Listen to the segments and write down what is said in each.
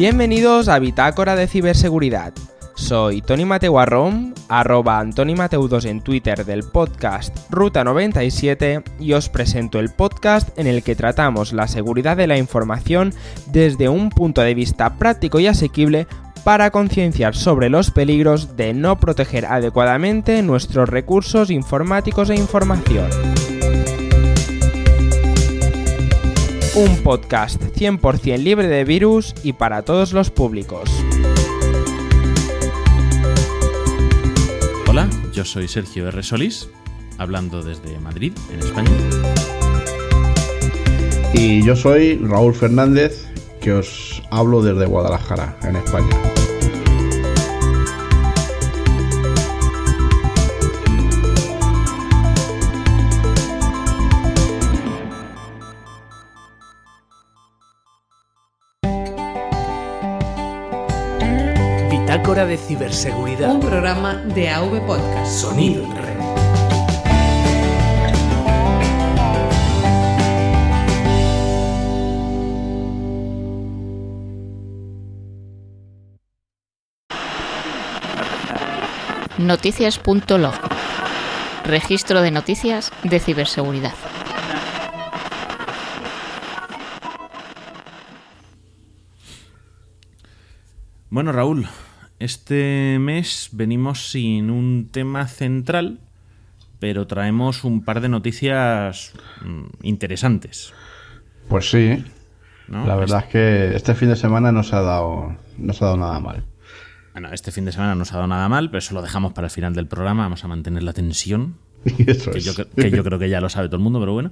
Bienvenidos a Bitácora de Ciberseguridad. Soy Tony Mateu Arrom, arroba Antoni Mateu 2 en Twitter del podcast Ruta 97 y os presento el podcast en el que tratamos la seguridad de la información desde un punto de vista práctico y asequible para concienciar sobre los peligros de no proteger adecuadamente nuestros recursos informáticos e información. Un podcast 100% libre de virus y para todos los públicos. Hola, yo soy Sergio R. Solís, hablando desde Madrid, en España. Y yo soy Raúl Fernández, que os hablo desde Guadalajara, en España. Bitácora de Ciberseguridad. Un programa de AV Podcast. Sonido en red. Noticias.log. Registro de noticias de ciberseguridad. Bueno, Raúl, este mes venimos sin un tema central, pero traemos un par de noticias mm, interesantes. Pues sí, ¿no? la verdad es que este fin de semana no se ha dado, no se ha dado nada mal. Bueno, este fin de semana no se ha dado nada mal, pero eso lo dejamos para el final del programa. Vamos a mantener la tensión, Eso que es. yo, cre- que yo creo que ya lo sabe todo el mundo, pero bueno.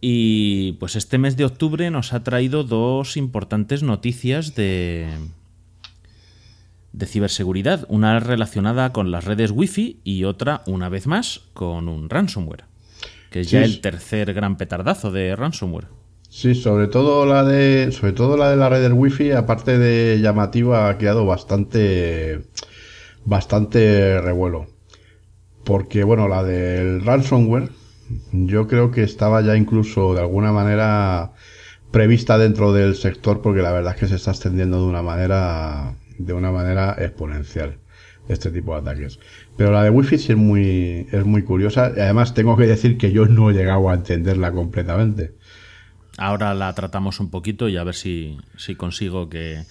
Y pues este mes de octubre nos ha traído dos importantes noticias de, de ciberseguridad. Una relacionada con las redes Wi-Fi y otra, una vez más, con un ransomware. Que es ya Sí. el tercer gran petardazo de ransomware. Sí, sobre todo la de, sobre todo la de la red del wifi, aparte de llamativa, ha creado bastante, bastante revuelo. Porque bueno, la del ransomware, yo creo que estaba ya incluso de alguna manera prevista dentro del sector, porque la verdad es que se está extendiendo de una manera, de una manera exponencial este tipo de ataques. Pero la de wifi sí es muy, es muy curiosa. Y además tengo que decir que yo no he llegado a entenderla completamente. Ahora la tratamos un poquito y a ver si, si consigo que...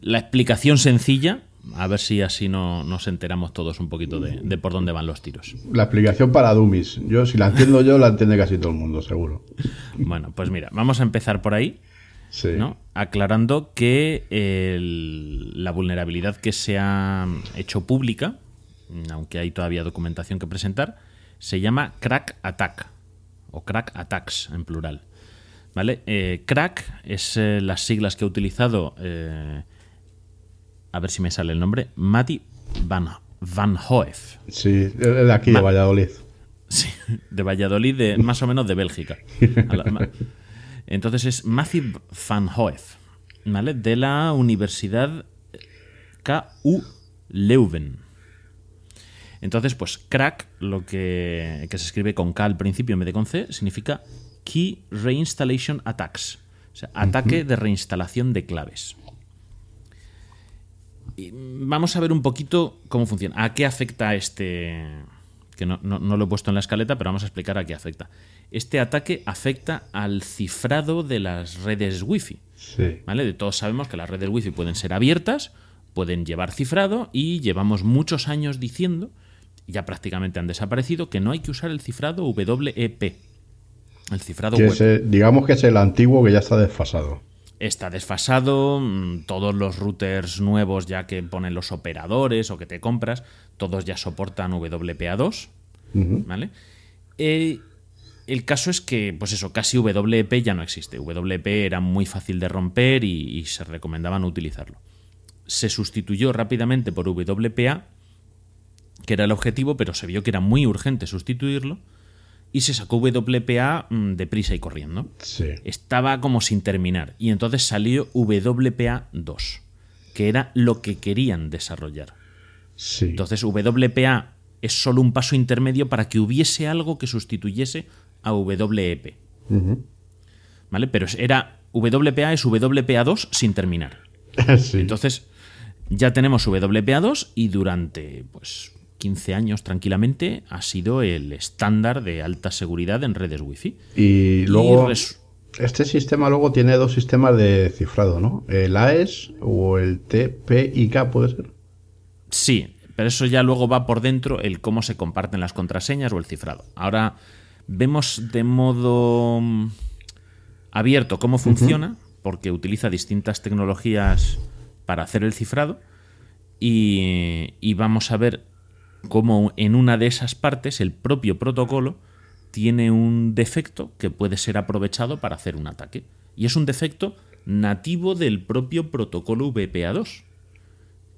La explicación sencilla, a ver si así no, nos enteramos todos un poquito de, de por dónde van los tiros. La explicación para dummies. Yo, si la entiendo yo, la entiende casi todo el mundo, seguro. Bueno, pues mira, vamos a empezar por ahí, Sí. ¿no? Aclarando que el- la vulnerabilidad que se ha hecho pública, aunque hay todavía documentación que presentar, se llama Crack Attack, o Crack Attacks en plural. ¿Vale? Eh, crack es eh, las siglas que ha utilizado, eh, a ver si me sale el nombre, Matti Van, Van Hoef. Sí, es de aquí, de Ma- Valladolid. Sí, de Valladolid, de, más o menos de Bélgica. A la- ma- Entonces es Matthew Van Hoef, ¿vale? De la Universidad KU Leuven. Entonces, pues crack, lo que, que se escribe con K al principio en vez de con C, significa Key Reinstallation Attacks. O sea, ataque de reinstalación de claves. Y vamos a ver un poquito cómo funciona. ¿A qué afecta este...? Que no, no- no lo he puesto en la escaleta, pero vamos a explicar a qué afecta. Este ataque afecta al cifrado de las redes Wi-Fi. Sí. ¿Vale? De todos sabemos que las redes Wi-Fi pueden ser abiertas, pueden llevar cifrado y llevamos muchos años diciendo, ya prácticamente han desaparecido, que no hay que usar el cifrado WEP. El cifrado Que web. es, digamos que es el antiguo que ya está desfasado. Está desfasado, mm, todos los routers nuevos ya que ponen los operadores o que te compras, todos ya soportan WPA2, ¿vale? Eh, el caso es que, pues eso, casi WP ya no existe. WP era muy fácil de romper y, y se recomendaba no utilizarlo. Se sustituyó rápidamente por WPA, que era el objetivo, pero se vio que era muy urgente sustituirlo, y se sacó WPA mm, deprisa y corriendo Sí. estaba como sin terminar. Y entonces salió WPA 2, que era lo que querían desarrollar. Sí. Entonces WPA es solo un paso intermedio para que hubiese algo que sustituyese a WEP. ¿Vale? Pero era WPA es WPA2 sin terminar. Sí. Entonces, ya tenemos WPA2 y durante pues 15 años tranquilamente ha sido el estándar de alta seguridad en redes Wi-Fi. Y luego, este sistema luego tiene dos sistemas de cifrado, ¿no? El AES o el TPIK, ¿puede ser? Sí, pero eso ya luego va por dentro el cómo se comparten las contraseñas o el cifrado. Ahora vemos de modo mm, abierto cómo funciona, porque utiliza distintas tecnologías para hacer el cifrado, y, y vamos a ver cómo en una de esas partes el propio protocolo tiene un defecto que puede ser aprovechado para hacer un ataque. Y es un defecto nativo del propio protocolo VPA2.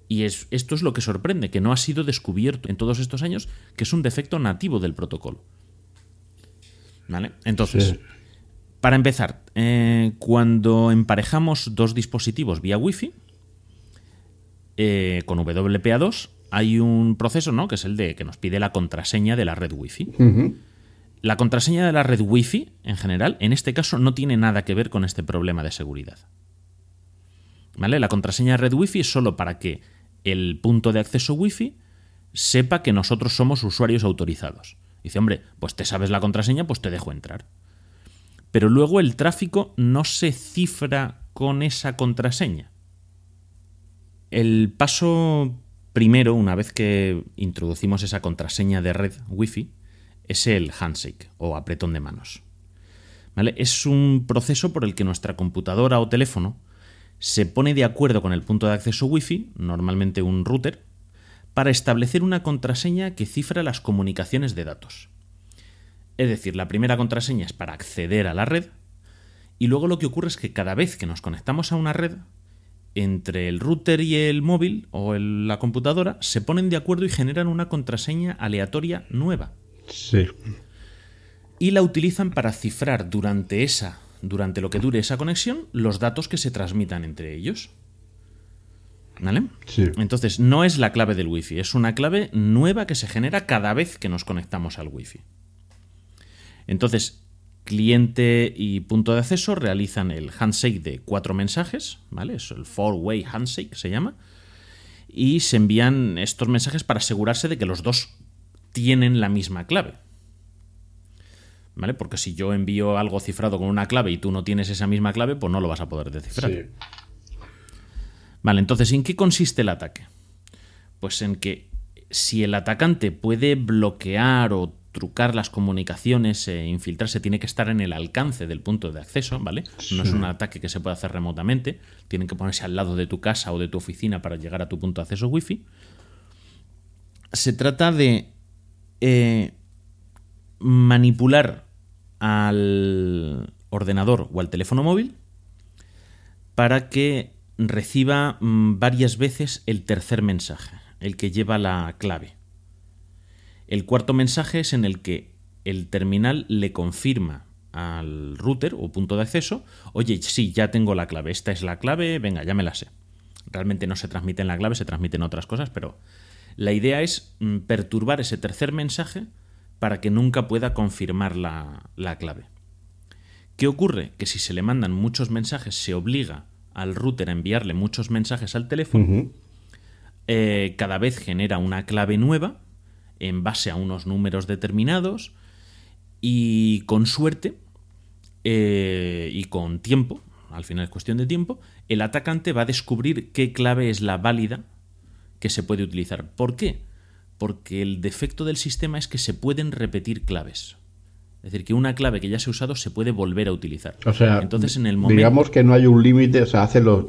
Y es, esto es lo que sorprende, que no ha sido descubierto en todos estos años, que es un defecto nativo del protocolo. ¿Vale? Entonces, Sí. para empezar, eh, cuando emparejamos dos dispositivos vía Wi-Fi eh, con WPA2, hay un proceso, ¿no? Que es el de que nos pide la contraseña de la red Wi-Fi. La contraseña de la red Wi-Fi, en general, en este caso no tiene nada que ver con este problema de seguridad. ¿Vale? La contraseña de red Wi-Fi es solo para que el punto de acceso Wi-Fi sepa que nosotros somos usuarios autorizados. Dice, hombre, pues te sabes la contraseña, pues te dejo entrar. Pero luego el tráfico no se cifra con esa contraseña. El paso primero, una vez que introducimos esa contraseña de red Wi-Fi, es el handshake o apretón de manos. ¿Vale? Es un proceso por el que nuestra computadora o teléfono se pone de acuerdo con el punto de acceso Wi-Fi, normalmente un router, para establecer una contraseña que cifra las comunicaciones de datos. Es decir, la primera contraseña es para acceder a la red y luego lo que ocurre es que cada vez que nos conectamos a una red, entre el router y el móvil o el- la computadora se ponen de acuerdo y generan una contraseña aleatoria nueva Sí. y la utilizan para cifrar durante esa durante lo que dure esa conexión los datos que se transmitan entre ellos. ¿Vale? Sí. Entonces, no es la clave del Wi-Fi, es una clave nueva que se genera cada vez que nos conectamos al Wi-Fi. Entonces, cliente y punto de acceso realizan el handshake de cuatro mensajes, ¿vale? Es el four-way handshake, se llama. Y se envían estos mensajes para asegurarse de que los dos tienen la misma clave. ¿Vale? Porque si yo envío algo cifrado con una clave y tú no tienes esa misma clave, pues no lo vas a poder descifrar. Sí. Vale, entonces, ¿en qué consiste el ataque? Pues en que si el atacante puede bloquear o trucar las comunicaciones e infiltrarse, tiene que estar en el alcance del punto de acceso, ¿vale? No es un ataque que se puede hacer remotamente, tienen que ponerse al lado de tu casa o de tu oficina para llegar a tu punto de acceso wifi. Se trata de eh, manipular al ordenador o al teléfono móvil para que reciba mm, varias veces el tercer mensaje, el que lleva la clave. El cuarto mensaje es en el que el terminal le confirma al router o punto de acceso, oye, sí, ya tengo la clave, esta es la clave, venga, ya me la sé. Realmente no se transmite la clave, se transmiten otras cosas, pero la idea es mm, perturbar ese tercer mensaje para que nunca pueda confirmar la, la clave. ¿Qué ocurre? Que si se le mandan muchos mensajes, se obliga al router a enviarle muchos mensajes al teléfono. Eh, cada vez genera una clave nueva en base a unos números determinados y con suerte eh, y con tiempo, al final es cuestión de tiempo, el atacante va a descubrir qué clave es la válida que se puede utilizar. ¿Por qué? Porque el defecto del sistema es que se pueden repetir claves. Es decir, que una clave que ya se ha usado se puede volver a utilizar. O sea, Entonces, en el momento. digamos que no hay un límite, o sea, hace los.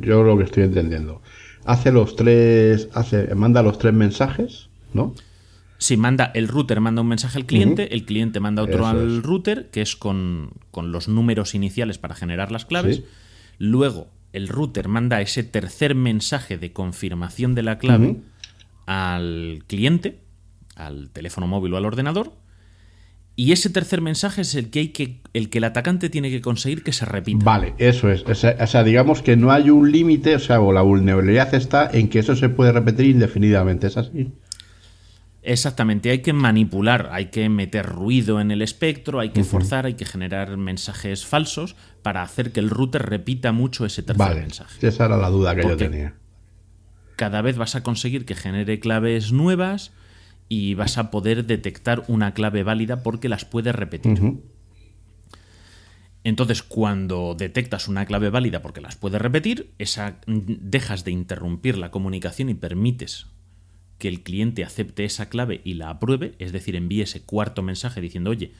Yo lo que estoy entendiendo. Hace los tres. Hace, manda los tres mensajes, ¿no? Si manda el router manda un mensaje al cliente, el cliente manda otro Eso al es. router, que es con, con los números iniciales para generar las claves. Sí. Luego, el router manda ese tercer mensaje de confirmación de la clave al cliente, al teléfono móvil o al ordenador. Y ese tercer mensaje es el que, hay que, el que el atacante tiene que conseguir que se repita. Vale, eso es. O sea, o sea, digamos que no hay un límite, o sea, o la vulnerabilidad está en que eso se puede repetir indefinidamente, ¿es así? Exactamente, hay que manipular, hay que meter ruido en el espectro, hay que forzar, hay que generar mensajes falsos para hacer que el router repita mucho ese tercer Vale, mensaje. esa era la duda que yo tenía. Cada vez vas a conseguir que genere claves nuevas y vas a poder detectar una clave válida porque las puedes repetir. Entonces, cuando detectas una clave válida porque las puedes repetir, esa, dejas de interrumpir la comunicación y permites que el cliente acepte esa clave y la apruebe, es decir, envíe ese cuarto mensaje diciendo, oye,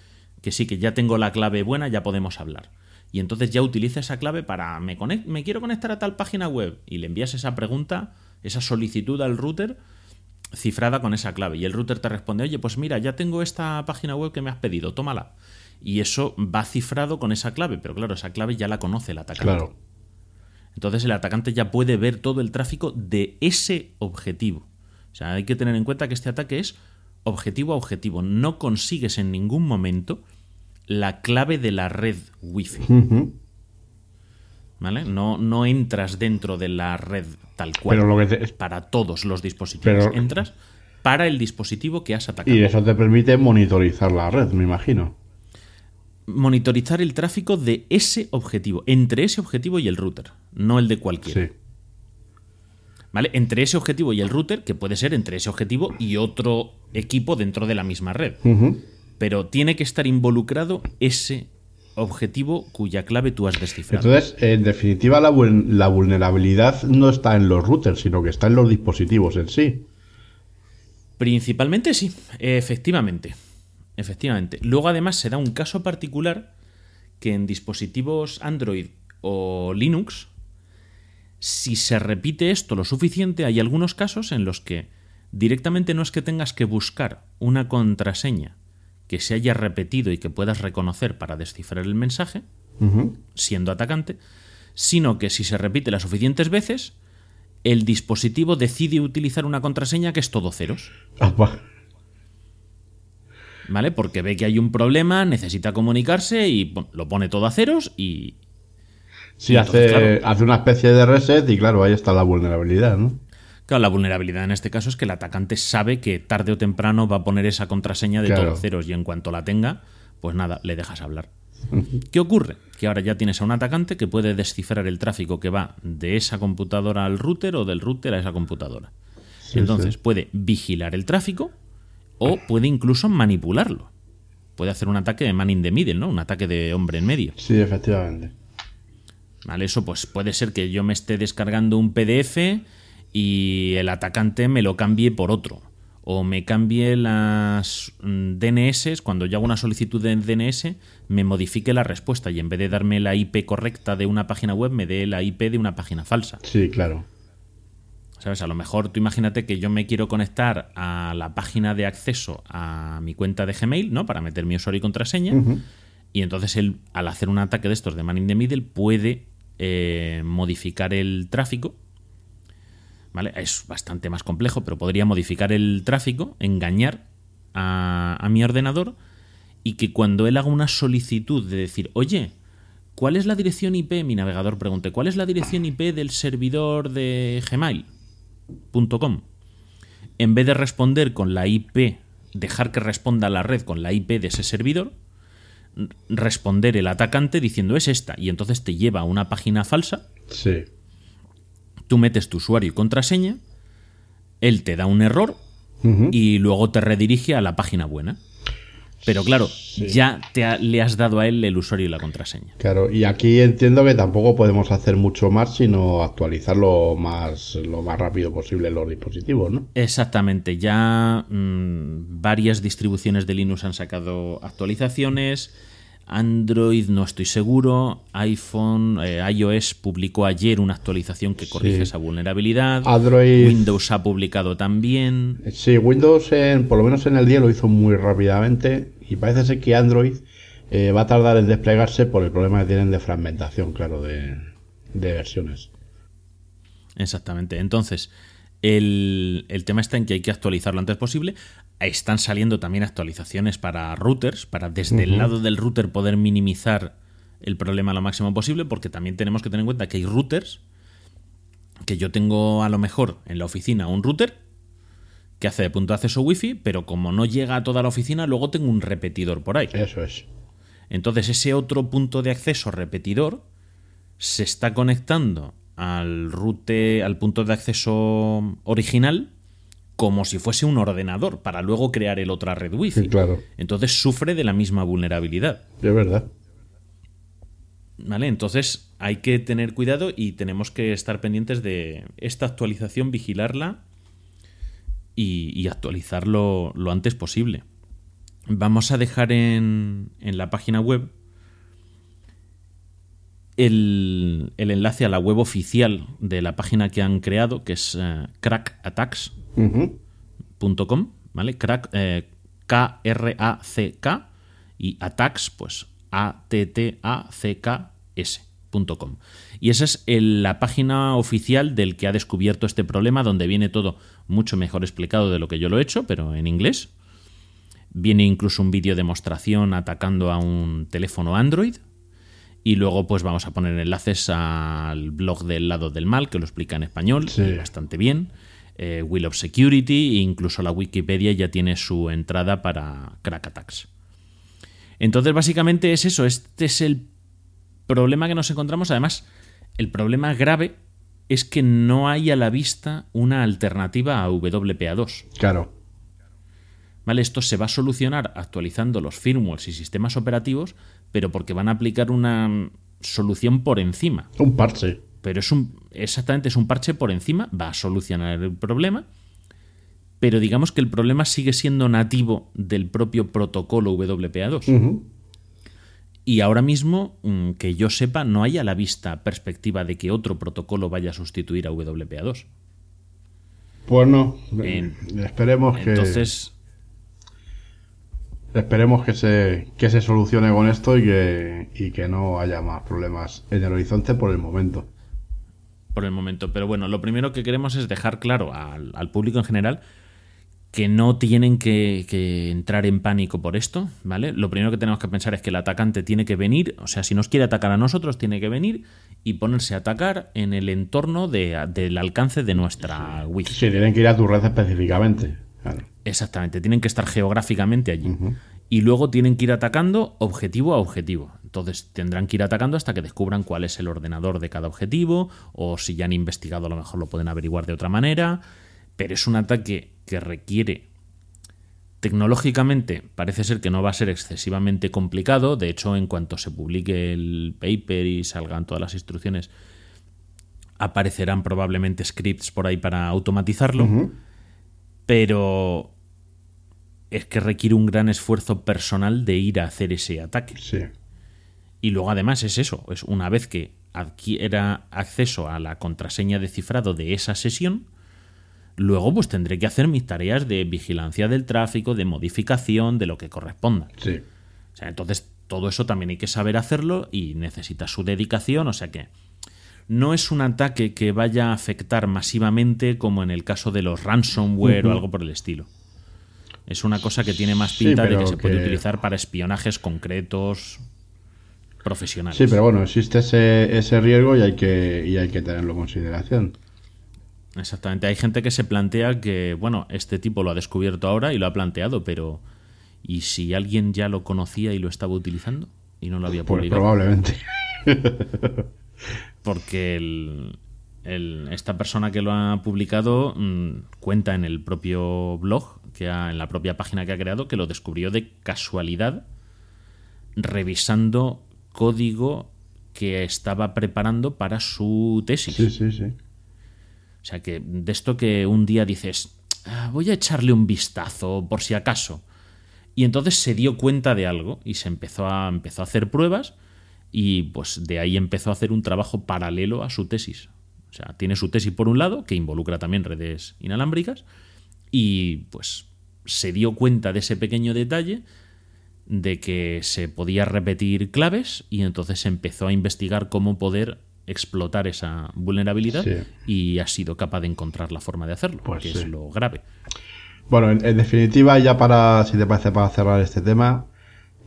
que sí, que ya tengo la clave buena, ya podemos hablar. Y entonces ya utiliza esa clave para, me, me quiero conectar a tal página web y le envías esa pregunta, esa solicitud al router cifrada con esa clave. Y el router te responde, oye, pues mira, ya tengo esta página web que me has pedido, tómala. Y eso va cifrado con esa clave, pero claro, esa clave ya la conoce el atacante. Claro. Entonces el atacante ya puede ver todo el tráfico de ese objetivo. O sea, hay que tener en cuenta que este ataque es objetivo a objetivo. No consigues en ningún momento la clave de la red Wi-Fi. ¿Vale? No, no entras dentro de la red tal cual. Pero lo que te- Para todos los dispositivos. Pero- Entras para el dispositivo que has atacado. Y eso te permite monitorizar la red, me imagino. Monitorizar el tráfico de ese objetivo. Entre ese objetivo y el router. No el de cualquiera. Sí. ¿Vale? Entre ese objetivo y el router, que puede ser entre ese objetivo y otro equipo dentro de la misma red. Pero tiene que estar involucrado ese objetivo cuya clave tú has descifrado. Entonces, en definitiva, la, vul- la vulnerabilidad no está en los routers, sino que está en los dispositivos en sí. Principalmente sí, efectivamente. Efectivamente. Luego además se da un caso particular que en dispositivos Android o Linux, si se repite esto lo suficiente, hay algunos casos en los que directamente no es que tengas que buscar una contraseña que se haya repetido y que puedas reconocer para descifrar el mensaje, siendo atacante, sino que si se repite las suficientes veces, el dispositivo decide utilizar una contraseña que es todo ceros. Ah, va. ¿Vale? Porque ve que hay un problema, necesita comunicarse y lo pone todo a ceros y. Sí, Y hace, entonces, claro. hace una especie de reset y claro, ahí está la vulnerabilidad, ¿no? Claro, la vulnerabilidad en este caso es que el atacante sabe que tarde o temprano va a poner esa contraseña de Claro. todo a ceros y en cuanto la tenga, pues nada, le dejas hablar. ¿Qué ocurre? Que ahora ya tienes a un atacante que puede descifrar el tráfico que va de esa computadora al router o del router a esa computadora. Entonces sí. puede vigilar el tráfico o puede incluso manipularlo. Puede hacer un ataque de man in the middle, ¿no? Un ataque de hombre en medio. Sí, efectivamente. ¿Vale? Eso pues puede ser que yo me esté descargando un PDF y el atacante me lo cambie por otro. O me cambie las mm, DNS, cuando yo hago una solicitud de DNS, me modifique la respuesta y en vez de darme la IP correcta de una página web, me dé la IP de una página falsa. Sí, claro. ¿Sabes? A lo mejor tú imagínate que yo me quiero conectar a la página de acceso a mi cuenta de Gmail, ¿no? Para meter mi usuario y contraseña. Y entonces él, al hacer un ataque de estos de man in the middle, puede eh, modificar el tráfico. ¿Vale? Es bastante más complejo, pero podría modificar el tráfico, engañar a, a mi ordenador y que cuando él haga una solicitud de decir, oye, ¿cuál es la dirección IP? Mi navegador pregunte, ¿cuál es la dirección IP del servidor de gmail.com? En vez de responder con la IP, dejar que responda la red con la IP de ese servidor, responder el atacante diciendo es esta y entonces te lleva a una página falsa Sí. Tú metes tu usuario y contraseña, él te da un error y luego te redirige a la página buena. Pero claro, ya te ha- le has dado a él el usuario y la contraseña. Claro, y aquí entiendo que tampoco podemos hacer mucho más, sino actualizarlo más, lo más rápido posible los dispositivos, ¿no? Exactamente, ya mm, varias distribuciones de Linux han sacado actualizaciones. Android no estoy seguro. iPhone, eh, iOS publicó ayer una actualización que corrige Sí. esa vulnerabilidad. Android- Windows ha publicado también. Sí, Windows, en- por lo menos en el día, lo hizo muy rápidamente y parece ser que Android eh, va a tardar en desplegarse por el problema que tienen de fragmentación, claro, de, de versiones. Exactamente. Entonces, el, el tema está en que hay que actualizarlo lo antes posible. Están saliendo también actualizaciones para routers, para desde el lado del router poder minimizar el problema lo máximo posible, porque también tenemos que tener en cuenta que hay routers que yo tengo a lo mejor en la oficina un router que hace de punto de acceso wifi, pero como no llega a toda la oficina, luego tengo un repetidor por ahí. Eso es. Entonces ese otro punto de acceso repetidor se está conectando al rute, al punto de acceso original, como si fuese un ordenador, para luego crear el otra red wifi. Sí, claro. Entonces sufre de la misma vulnerabilidad. Es verdad. ¿Vale? Entonces hay que tener cuidado y tenemos que estar pendientes de esta actualización, vigilarla y, y actualizarlo lo antes posible. Vamos a dejar en, en la página web el, el enlace a la web oficial de la página que han creado, que es eh, Ujú. ¿vale? Crack, eh, K-R-A-C-K y attacks, pues A-T-T-A-C-K-S.com. Y esa es el- la página oficial del que ha descubierto este problema, donde viene todo mucho mejor explicado de lo que yo lo he hecho, pero en inglés. Viene incluso un vídeo demostración atacando a un teléfono Android. Y luego, pues vamos a poner enlaces al blog del lado del mal, que lo explica en español Sí. bastante bien. Eh, Wheel of Security, e incluso la Wikipedia ya tiene su entrada para Crack Attacks. Entonces, básicamente es eso. Este es el problema que nos encontramos. Además, el problema grave es que no hay a la vista una alternativa a WPA2. Claro. ¿Vale? Esto se va a solucionar actualizando los firmwares y sistemas operativos, pero porque van a aplicar una solución por encima. Un parche. Pero es un. Exactamente, es un parche por encima, va a solucionar el problema. Pero digamos que el problema sigue siendo nativo del propio protocolo WPA2. Ujú. Y ahora mismo, mm, que yo sepa, no hay a la vista perspectiva de que otro protocolo vaya a sustituir a WPA2. Pues no. Esperemos que. Entonces, Esperemos que se, que se solucione con esto y que, y que no haya más problemas en el horizonte por el momento. Por el momento. Pero bueno, lo primero que queremos es dejar claro al, al público en general que no tienen que, que entrar en pánico por esto, ¿vale? Lo primero que tenemos que pensar es que el atacante tiene que venir, o sea, si nos quiere atacar a nosotros, tiene que venir y ponerse a atacar en el entorno de- del alcance de nuestra Wi-Fi. Sí, tienen que ir a tu red específicamente. Claro. Exactamente, tienen que estar geográficamente allí. Y luego tienen que ir atacando objetivo a objetivo. Entonces tendrán que ir atacando hasta que descubran cuál es el ordenador de cada objetivo, o si ya han investigado a lo mejor lo pueden averiguar de otra manera. Pero es un ataque que requiere... Tecnológicamente parece ser que no va a ser excesivamente complicado. De hecho, en cuanto se publique el paper y salgan todas las instrucciones, aparecerán probablemente scripts por ahí para automatizarlo pero es que requiere un gran esfuerzo personal de ir a hacer ese ataque. Sí. Y luego además es eso, es una vez que adquiera acceso a la contraseña de cifrado de esa sesión, luego pues tendré que hacer mis tareas de vigilancia del tráfico, de modificación, de lo que corresponda. Sí. O sea, entonces todo eso también hay que saber hacerlo y necesita su dedicación, o sea que no es un ataque que vaya a afectar masivamente como en el caso de los ransomware o algo por el estilo. Es una cosa que tiene más Sí, pinta de pero que se puede que- utilizar para espionajes concretos profesionales. Sí, pero bueno, existe ese, ese riesgo y hay, que, y hay que tenerlo en consideración. Exactamente. Hay gente que se plantea que, bueno, este tipo lo ha descubierto ahora y lo ha planteado, pero ¿y si alguien ya lo conocía y lo estaba utilizando y no lo había Pues publicado? probablemente. porque el- el- esta persona que lo ha publicado mm, cuenta en el propio blog, que ha- en la propia página que ha creado, que lo descubrió de casualidad revisando código que estaba preparando para su tesis. Sí, sí, sí. O sea que de esto que un día dices, "Ah, voy a echarle un vistazo por si acaso. Y entonces se dio cuenta de algo y se empezó a, empezó a hacer pruebas y pues de ahí empezó a hacer un trabajo paralelo a su tesis. O sea, tiene su tesis por un lado, que involucra también redes inalámbricas, y pues se dio cuenta de ese pequeño detalle de que se podía repetir claves y entonces empezó a investigar cómo poder explotar esa vulnerabilidad Sí. y ha sido capaz de encontrar la forma de hacerlo, Pues que sí. es lo grave. Bueno, en, en definitiva, ya para, si te parece, para cerrar este tema,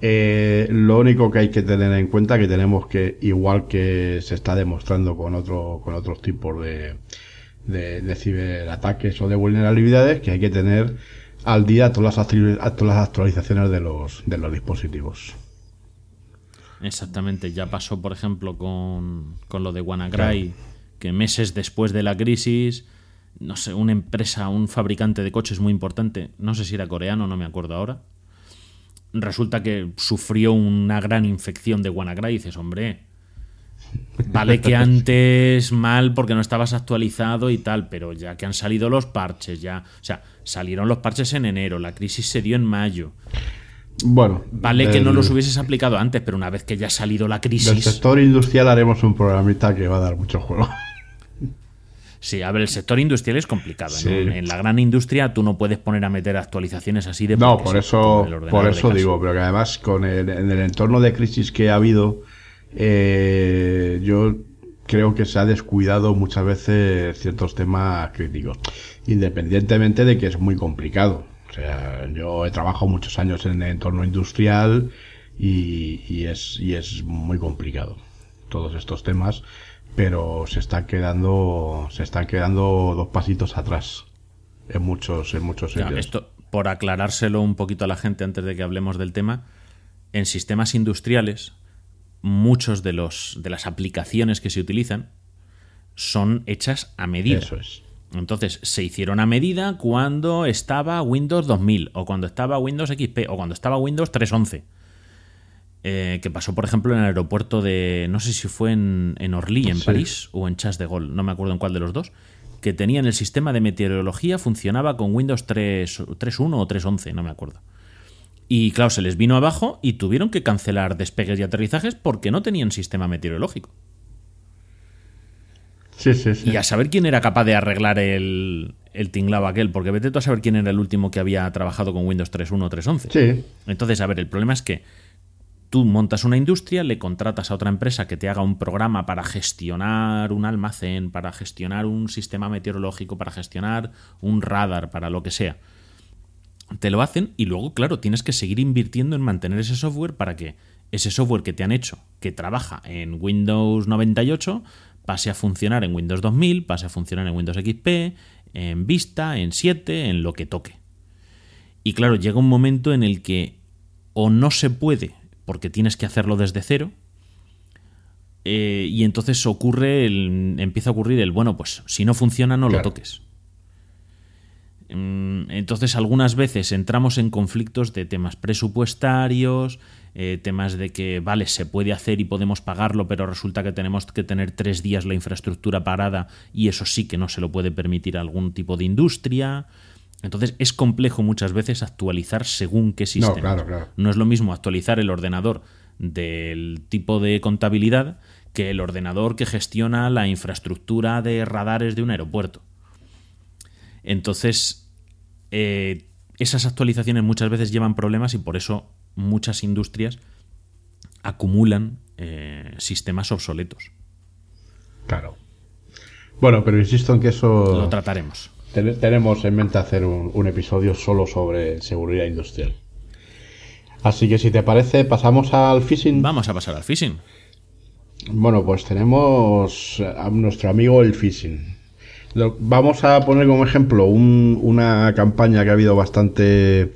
eh, lo único que hay que tener en cuenta que tenemos que, igual que se está demostrando con otro, con otros tipos de, de, de ciberataques o de vulnerabilidades que hay que tener al día las, todas las actualizaciones de los, de los dispositivos. Exactamente, ya pasó, por ejemplo, con, con lo de WannaCry, que meses después de la crisis, no sé, una empresa, un fabricante de coches muy importante, no sé si era coreano, no me acuerdo ahora, resulta que sufrió una gran infección de WannaCry y dices, hombre, vale que antes mal porque no estabas actualizado y tal, pero ya que han salido los parches, ya, o sea, salieron los parches en enero, la crisis se dio en mayo. Bueno, Vale que del- no los hubieses aplicado antes, pero una vez que ya ha salido la Del crisis. sector industrial haremos un programita que va a dar mucho juego. Sí, a ver, el sector industrial es complicado. Sí. En, la gran industria tú no puedes poner a meter actualizaciones así de No, por eso, por eso digo, pero que además con el, en el entorno de crisis que ha habido, eh, yo creo que se ha descuidado muchas veces ciertos temas críticos, independientemente de que es muy complicado. O sea, yo he trabajado muchos años en el entorno industrial y, y es, y es muy complicado todos estos temas, pero se están quedando, se están quedando dos pasitos atrás en muchos, en muchos esto, por aclarárselo un poquito a la gente antes de que hablemos del tema, en sistemas industriales, muchos de los de las aplicaciones que se utilizan son hechas a medida. Eso es. Entonces, se hicieron a medida cuando estaba Windows 2000, o cuando estaba Windows XP, o cuando estaba Windows 3.11. Eh, que pasó, por ejemplo, en el aeropuerto de. No sé si fue en, en Orly, en Sí. París, o en Chas de Gaulle, no me acuerdo en cuál de los dos. Que tenían el sistema de meteorología, funcionaba con Windows 3 3.1 o 3.11, no me acuerdo. Y claro, se les vino abajo y tuvieron que cancelar despegues y aterrizajes porque no tenían sistema meteorológico. Sí, sí, sí. Y a saber quién era capaz de arreglar el, el tinglado aquel, porque vete tú a saber quién era el último que había trabajado con Windows 3.1 o 3.11. Sí, Entonces, a ver, el problema es que tú montas una industria, le contratas a otra empresa que te haga un programa para gestionar un almacén, para gestionar un sistema meteorológico, para gestionar un radar, para lo que sea. Te lo hacen y luego, claro, tienes que seguir invirtiendo en mantener ese software para que ese software que te han hecho, que trabaja en Windows 98, pase a funcionar en Windows 2000, pase a funcionar en Windows XP, en Vista, en 7, en lo que toque. Y claro, llega un momento en el que o no se puede, porque tienes que hacerlo desde cero, eh, y entonces ocurre el, empieza a ocurrir el, bueno, pues si no funciona no lo toques. Mm, Entonces algunas veces entramos en conflictos de temas presupuestarios, eh, temas de que, vale, se puede hacer y podemos pagarlo, pero resulta que tenemos que tener tres días la infraestructura parada y eso sí que no se lo puede permitir algún tipo de industria. Entonces es complejo muchas veces actualizar según qué sistema. claro, claro. No es lo mismo actualizar el ordenador del tipo de contabilidad que el ordenador que gestiona la infraestructura de radares de un aeropuerto. Entonces, eh, esas actualizaciones muchas veces llevan problemas y por eso muchas industrias acumulan eh, sistemas obsoletos. claro. Bueno, pero insisto en que Lo eso trataremos. ten- tenemos en mente hacer un, un episodio solo sobre seguridad industrial. Así que si te parece, pasamos al phishing. Vamos a pasar al phishing. Bueno, pues tenemos a nuestro amigo el phishing. Vamos a poner como ejemplo un- una campaña que ha habido bastante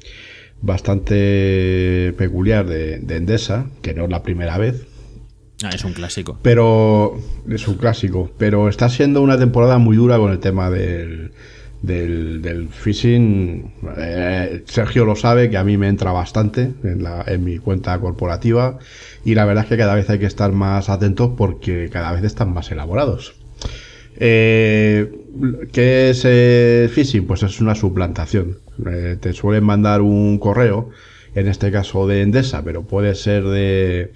bastante peculiar de, de Endesa, que no es la primera vez, Ah, es un clásico. pero es un clásico. Pero está siendo una temporada muy dura con el tema del, del, del phishing. Eh, Sergio lo sabe, que a mí me entra bastante en, la, en mi cuenta corporativa. Y la verdad es que cada vez hay que estar más atentos porque cada vez están más elaborados. Eh, ¿Qué es phishing? Pues es una suplantación. Eh, te suelen mandar un correo, en este caso de Endesa, pero puede ser de,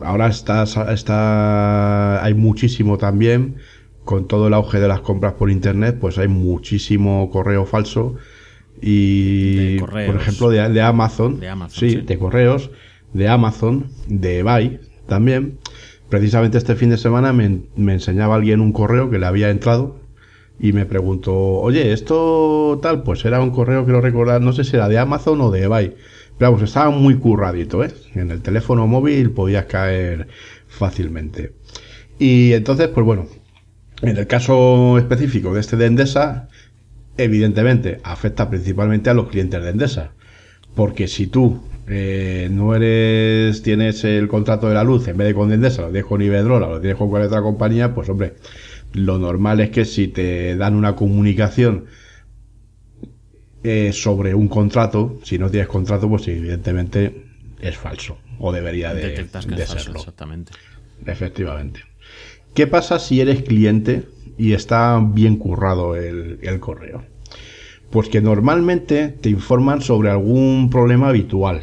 ahora está, está hay muchísimo también con todo el auge de las compras por internet pues hay muchísimo correo falso y por ejemplo de, de Amazon, De Amazon, sí, sí. de correos de Amazon de eBay también precisamente este fin de semana me, enseñaba alguien un correo que le había entrado y me preguntó, oye, esto tal, pues era un correo, quiero recordar, no sé si era de Amazon o de eBay. Pero vamos, estaba muy curradito, ¿eh? En el teléfono móvil podías caer fácilmente. Y entonces, pues bueno, En el caso específico de este de Endesa, evidentemente afecta principalmente a los clientes de Endesa. Porque si tú eh, no eres, tienes el contrato de la luz en vez de con Endesa, lo tienes con Iberdrola, lo tienes con cualquier otra compañía, pues hombre, lo normal es que si te dan una comunicación eh, sobre un contrato, si no tienes contrato, pues evidentemente es falso. O debería de, de falso, serlo. exactamente. Efectivamente. ¿Qué pasa si eres cliente y está bien currado el, el correo? Pues que normalmente te informan sobre algún problema habitual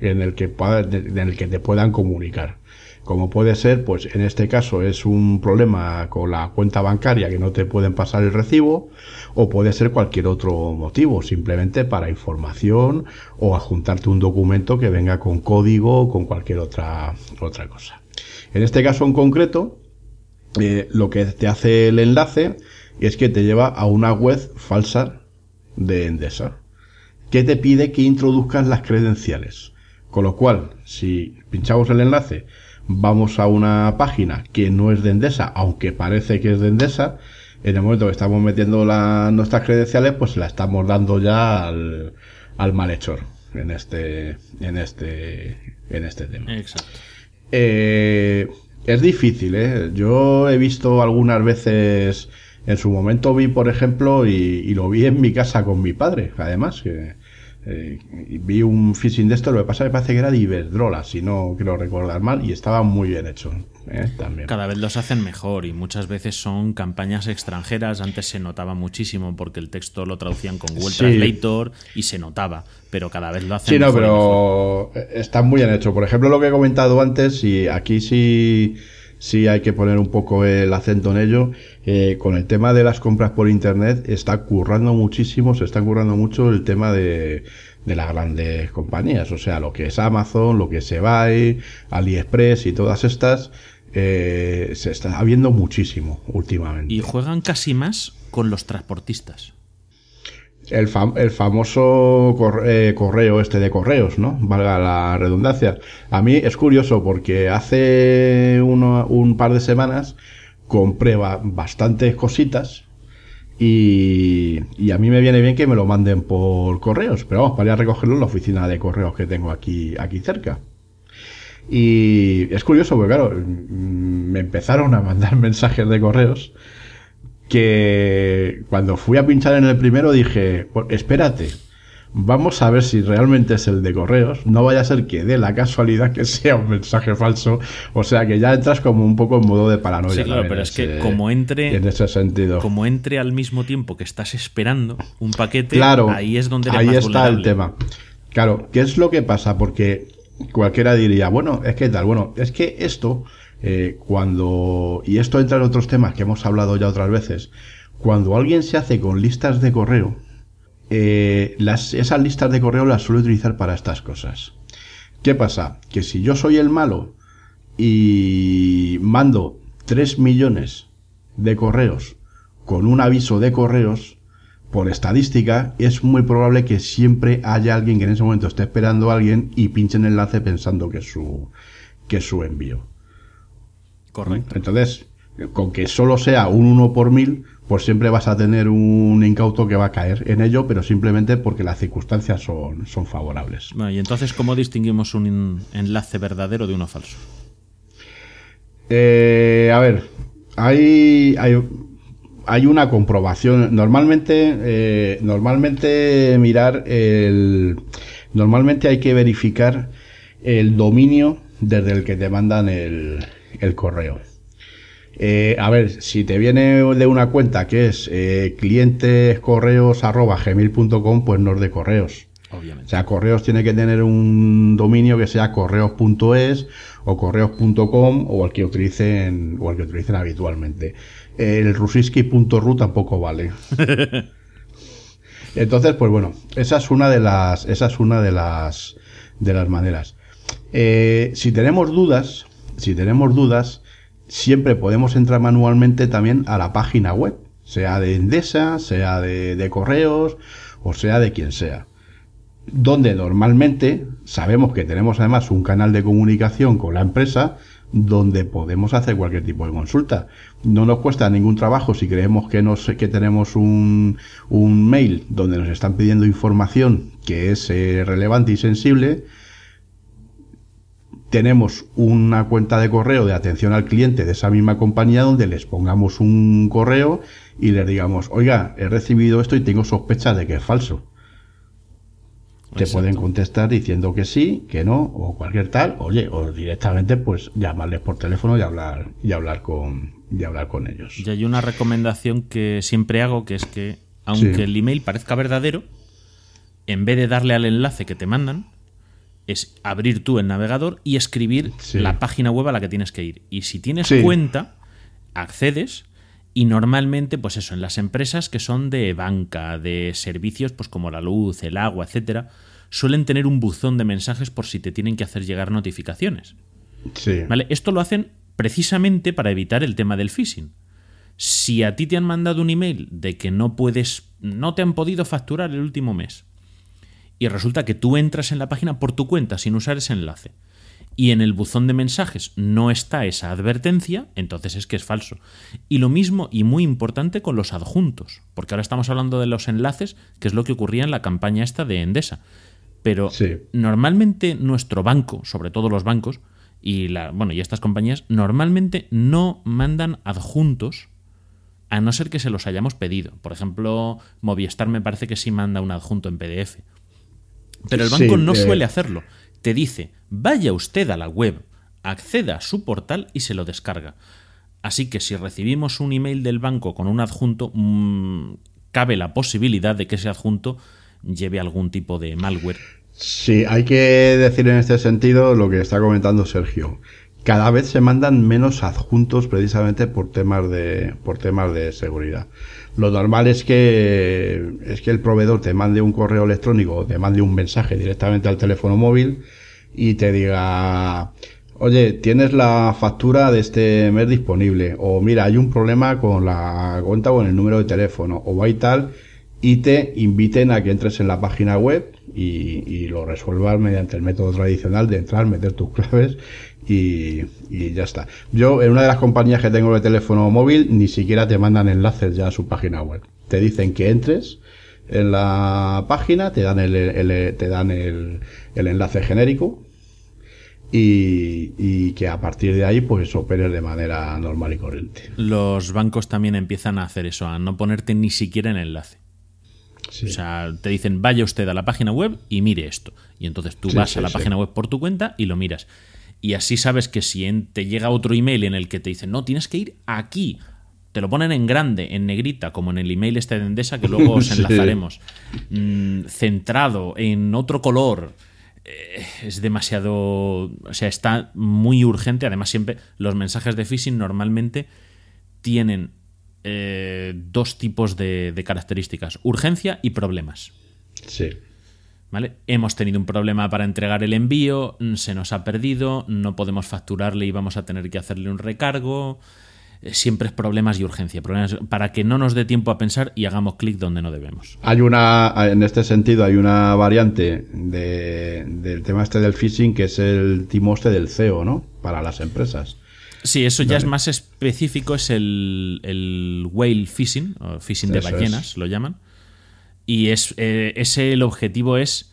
en el que, en el que te puedan comunicar. Como puede ser, pues en este caso es un problema con la cuenta bancaria que no te pueden pasar el recibo, o puede ser cualquier otro motivo, simplemente para información o adjuntarte un documento que venga con código o con cualquier otra, otra cosa. En este caso en concreto, eh, lo que te hace el enlace es que te lleva a una web falsa de Endesa, que te pide que introduzcas las credenciales. Con lo cual, si pinchamos el enlace, vamos a una página que no es de Endesa, aunque parece que es de Endesa, en el momento que estamos metiendo la- nuestras credenciales, pues la estamos dando ya al, al malhechor en este, en este, en este tema. Exacto. Eh, es difícil, ¿eh? Yo he visto algunas veces, en su momento vi, por ejemplo, y, y lo vi en mi casa con mi padre, además, que eh, vi un phishing de esto, lo que pasa que parece que era de Iberdrola, si no quiero recordar mal, y estaba muy bien hecho, ¿eh? También. Cada vez los hacen mejor y muchas veces son campañas extranjeras. Antes se notaba muchísimo porque el texto lo traducían con Google Sí. Translator y se notaba, pero cada vez lo hacen Sí, no, mejor y mejor. pero está muy bien hecho. Por ejemplo, lo que he comentado antes, y aquí sí, sí hay que poner un poco el acento en ello, eh, con el tema de las compras por Internet, está currando muchísimo, se está currando mucho el tema de, de las grandes compañías. O sea, lo que es Amazon, lo que es eBay, AliExpress y todas estas, eh, se está viendo muchísimo últimamente. Y juegan casi más con los transportistas. El, fam- el famoso eh, correo este de correos, ¿no? Valga la redundancia. A mí es curioso porque hace uno- un par de semanas compré ba- bastantes cositas y, y a mí me viene bien que me lo manden por correos, pero vamos, para ir a recogerlo en la oficina de correos que tengo aquí, aquí cerca. Y es curioso porque, claro, mm, me empezaron a mandar mensajes de correos que cuando fui a pinchar en el primero dije, "Pues, espérate, vamos a ver si realmente es el de correos, no vaya a ser que dé la casualidad que sea un mensaje falso, o sea que ya entras como un poco en modo de paranoia. Sí, claro, pero es que como entre- En ese sentido. Como entre al mismo tiempo que estás esperando un paquete, Claro, ahí es donde ahí más está el tema. Claro, ¿qué es lo que pasa? Porque cualquiera diría, bueno, es que tal, bueno, es que esto, eh, cuando, y esto entra en otros temas que hemos hablado ya otras veces, cuando alguien se hace con listas de correo, eh, las, esas listas de correo las suele utilizar para estas cosas. ¿Qué pasa? Que si yo soy el malo y mando 3 millones de correos con un aviso de correos, por estadística, es muy probable que siempre haya alguien que en ese momento esté esperando a alguien y pinche el enlace pensando que es su, que es su envío. Correcto. Entonces, con que solo sea un 1 por mil, pues siempre vas a tener un incauto que va a caer en ello, pero simplemente porque las circunstancias son, son favorables. Bueno, y entonces, ¿cómo distinguimos un en- enlace verdadero de uno falso? Eh, a ver, hay, hay, hay una comprobación. Normalmente, eh, normalmente mirar el. Normalmente hay que verificar el dominio desde el que te mandan el, el correo. Eh, a ver, si te viene de una cuenta que es eh, clientescorreos.gmail.com, pues no es de correos. O Obviamente. sea, correos tiene que tener un dominio que sea correos.es o correos.com o el que utilicen o el que utilicen habitualmente. El rusiski.ru tampoco vale. Entonces, pues bueno, esa es una de las esa es una de las de las maneras. Eh, si tenemos dudas, si tenemos dudas, siempre podemos entrar manualmente también a la página web, sea de Endesa, sea de, correos o sea de quien sea donde normalmente sabemos que tenemos además un canal de comunicación con la empresa, donde podemos hacer cualquier tipo de consulta. No nos cuesta ningún trabajo si creemos que, que tenemos un, un mail donde nos están pidiendo información que es eh, relevante y sensible. Tenemos una cuenta de correo de atención al cliente de esa misma compañía donde les pongamos un correo y les digamos, oiga, he recibido esto y tengo sospecha de que es falso. Te Exacto. pueden contestar diciendo que sí, que no, o cualquier tal, oye, o directamente pues llamarles por teléfono y hablar, y hablar con, y hablar con ellos. Y hay una recomendación que siempre hago, que es que, aunque Sí. el email parezca verdadero, en vez de darle al enlace que te mandan, es abrir tú el navegador y escribir Sí. la página web a la que tienes que ir. Y si tienes Sí. cuenta, accedes y normalmente, pues eso, en las empresas que son de banca, de servicios, pues como la luz, el agua, etcétera, suelen tener un buzón de mensajes por si te tienen que hacer llegar notificaciones. Sí. ¿Vale? Esto lo hacen precisamente para evitar el tema del phishing. Si a ti te han mandado un email de que no puedes, no te han podido facturar el último mes, y resulta que tú entras en la página por tu cuenta sin usar ese enlace, y en el buzón de mensajes no está esa advertencia, entonces es que es falso. Y lo mismo y muy importante con los adjuntos, porque ahora estamos hablando de los enlaces, que es lo que ocurría en la campaña esta de Endesa. Pero Sí. normalmente nuestro banco, sobre todo los bancos, y la, bueno, y estas compañías, normalmente no mandan adjuntos a no ser que se los hayamos pedido. Por ejemplo, Movistar me parece que sí manda un adjunto en PDF. Pero el Sí, banco no eh, suele hacerlo. Te dice, vaya usted a la web, acceda a su portal y se lo descarga. Así que si recibimos un email del banco con un adjunto, mm, cabe la posibilidad de que ese adjunto lleve algún tipo de malware. Sí, hay que decir en este sentido lo que está comentando Sergio. Cada vez se mandan menos adjuntos precisamente por temas de por temas de seguridad. Lo normal es que es que el proveedor te mande un correo electrónico o te mande un mensaje directamente al teléfono móvil y te diga, oye, tienes la factura de este mes disponible o mira, hay un problema con la cuenta o con el número de teléfono o hay tal y te inviten a que entres en la página web y, y lo resuelvas mediante el método tradicional de entrar, meter tus claves y, y ya está. Yo en una de las compañías que tengo de teléfono móvil ni siquiera te mandan enlaces ya a su página web. Te dicen que entres en la página, te dan el, el- te dan el, el enlace genérico y, y que a partir de ahí pues operes de manera normal y corriente. Los bancos también empiezan a hacer eso, a no ponerte ni siquiera en enlace. Sí. O sea, te dicen, vaya usted a la página web y mire esto. Y entonces tú Sí, vas sí, a la página web por tu cuenta y lo miras. Y así sabes que si en- te llega otro email en el que te dicen, no, tienes que ir aquí. Te lo ponen en grande, en negrita, como en el email este de Endesa que luego os Sí. enlazaremos. Mm, centrado, en otro color. Eh, es demasiado. O sea, está muy urgente. Además, siempre los mensajes de phishing normalmente tienen eh, dos tipos de, de características: urgencia y problemas. Sí. ¿Vale? Hemos tenido un problema para entregar el envío, se nos ha perdido, no podemos facturarle y vamos a tener que hacerle un recargo. Eh, Siempre es problemas y urgencia, problemas para que no nos dé tiempo a pensar y hagamos clic donde no debemos. Hay una, en este sentido, hay una variante de- del tema este del phishing que es el timoste del CEO, ¿no? Para las empresas. Sí, eso ya es más específico, es el, el whale fishing, o fishing de Eso ballenas, es. lo llaman. Y es eh, ese el objetivo es.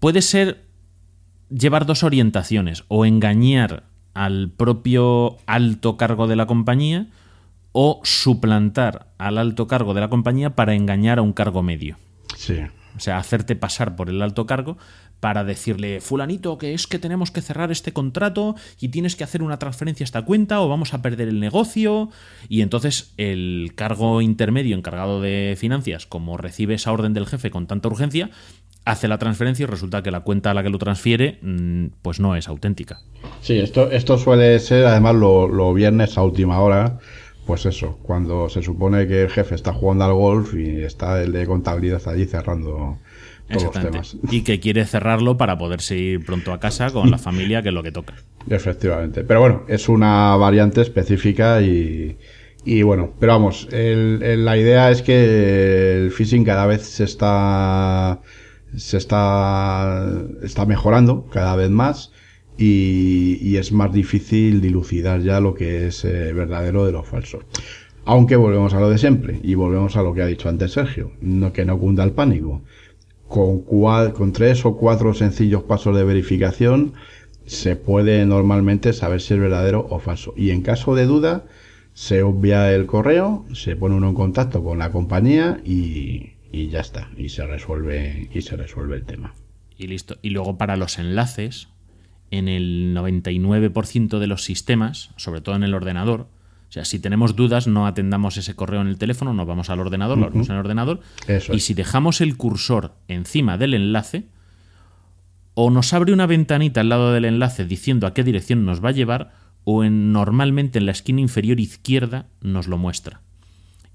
Puede ser llevar dos orientaciones, o engañar al propio alto cargo de la compañía, o suplantar al alto cargo de la compañía para engañar a un cargo medio. Sí. O sea, hacerte pasar por el alto cargo para decirle, fulanito, que es que tenemos que cerrar este contrato y tienes que hacer una transferencia a esta cuenta o vamos a perder el negocio. Y entonces el cargo intermedio encargado de finanzas, como recibe esa orden del jefe con tanta urgencia, hace la transferencia y resulta que la cuenta a la que lo transfiere mm, pues no es auténtica. Sí, esto, esto suele ser además los lo viernes a última hora. Pues eso, cuando se supone que el jefe está jugando al golf y está el de contabilidad allí cerrando los Exactamente. temas. Y que quiere cerrarlo para poderse ir pronto a casa con la familia, que es lo que toca. Efectivamente. Pero bueno, es una variante específica y, y bueno, pero vamos, el- el- la idea es que el phishing cada vez se está se está está mejorando cada vez más y, y es más difícil dilucidar ya lo que es eh, verdadero de lo falso. Aunque volvemos a lo de siempre y volvemos a lo que ha dicho antes Sergio, no, que no cunda el pánico. Con, cua- con tres o cuatro sencillos pasos de verificación se puede normalmente saber si es verdadero o falso. Y en caso de duda, se obvia el correo, se pone uno en contacto con la compañía y, y ya está. Y se resuelve, y se resuelve el tema. Y listo. Y luego para los enlaces, en el 99% de los sistemas, sobre todo en el ordenador, o sea, si tenemos dudas, no atendamos ese correo en el teléfono, nos vamos al ordenador, lo abrimos en el ordenador, Eso y es. si dejamos el cursor encima del enlace, o nos abre una ventanita al lado del enlace diciendo a qué dirección nos va a llevar, o en, normalmente en la esquina inferior izquierda nos lo muestra.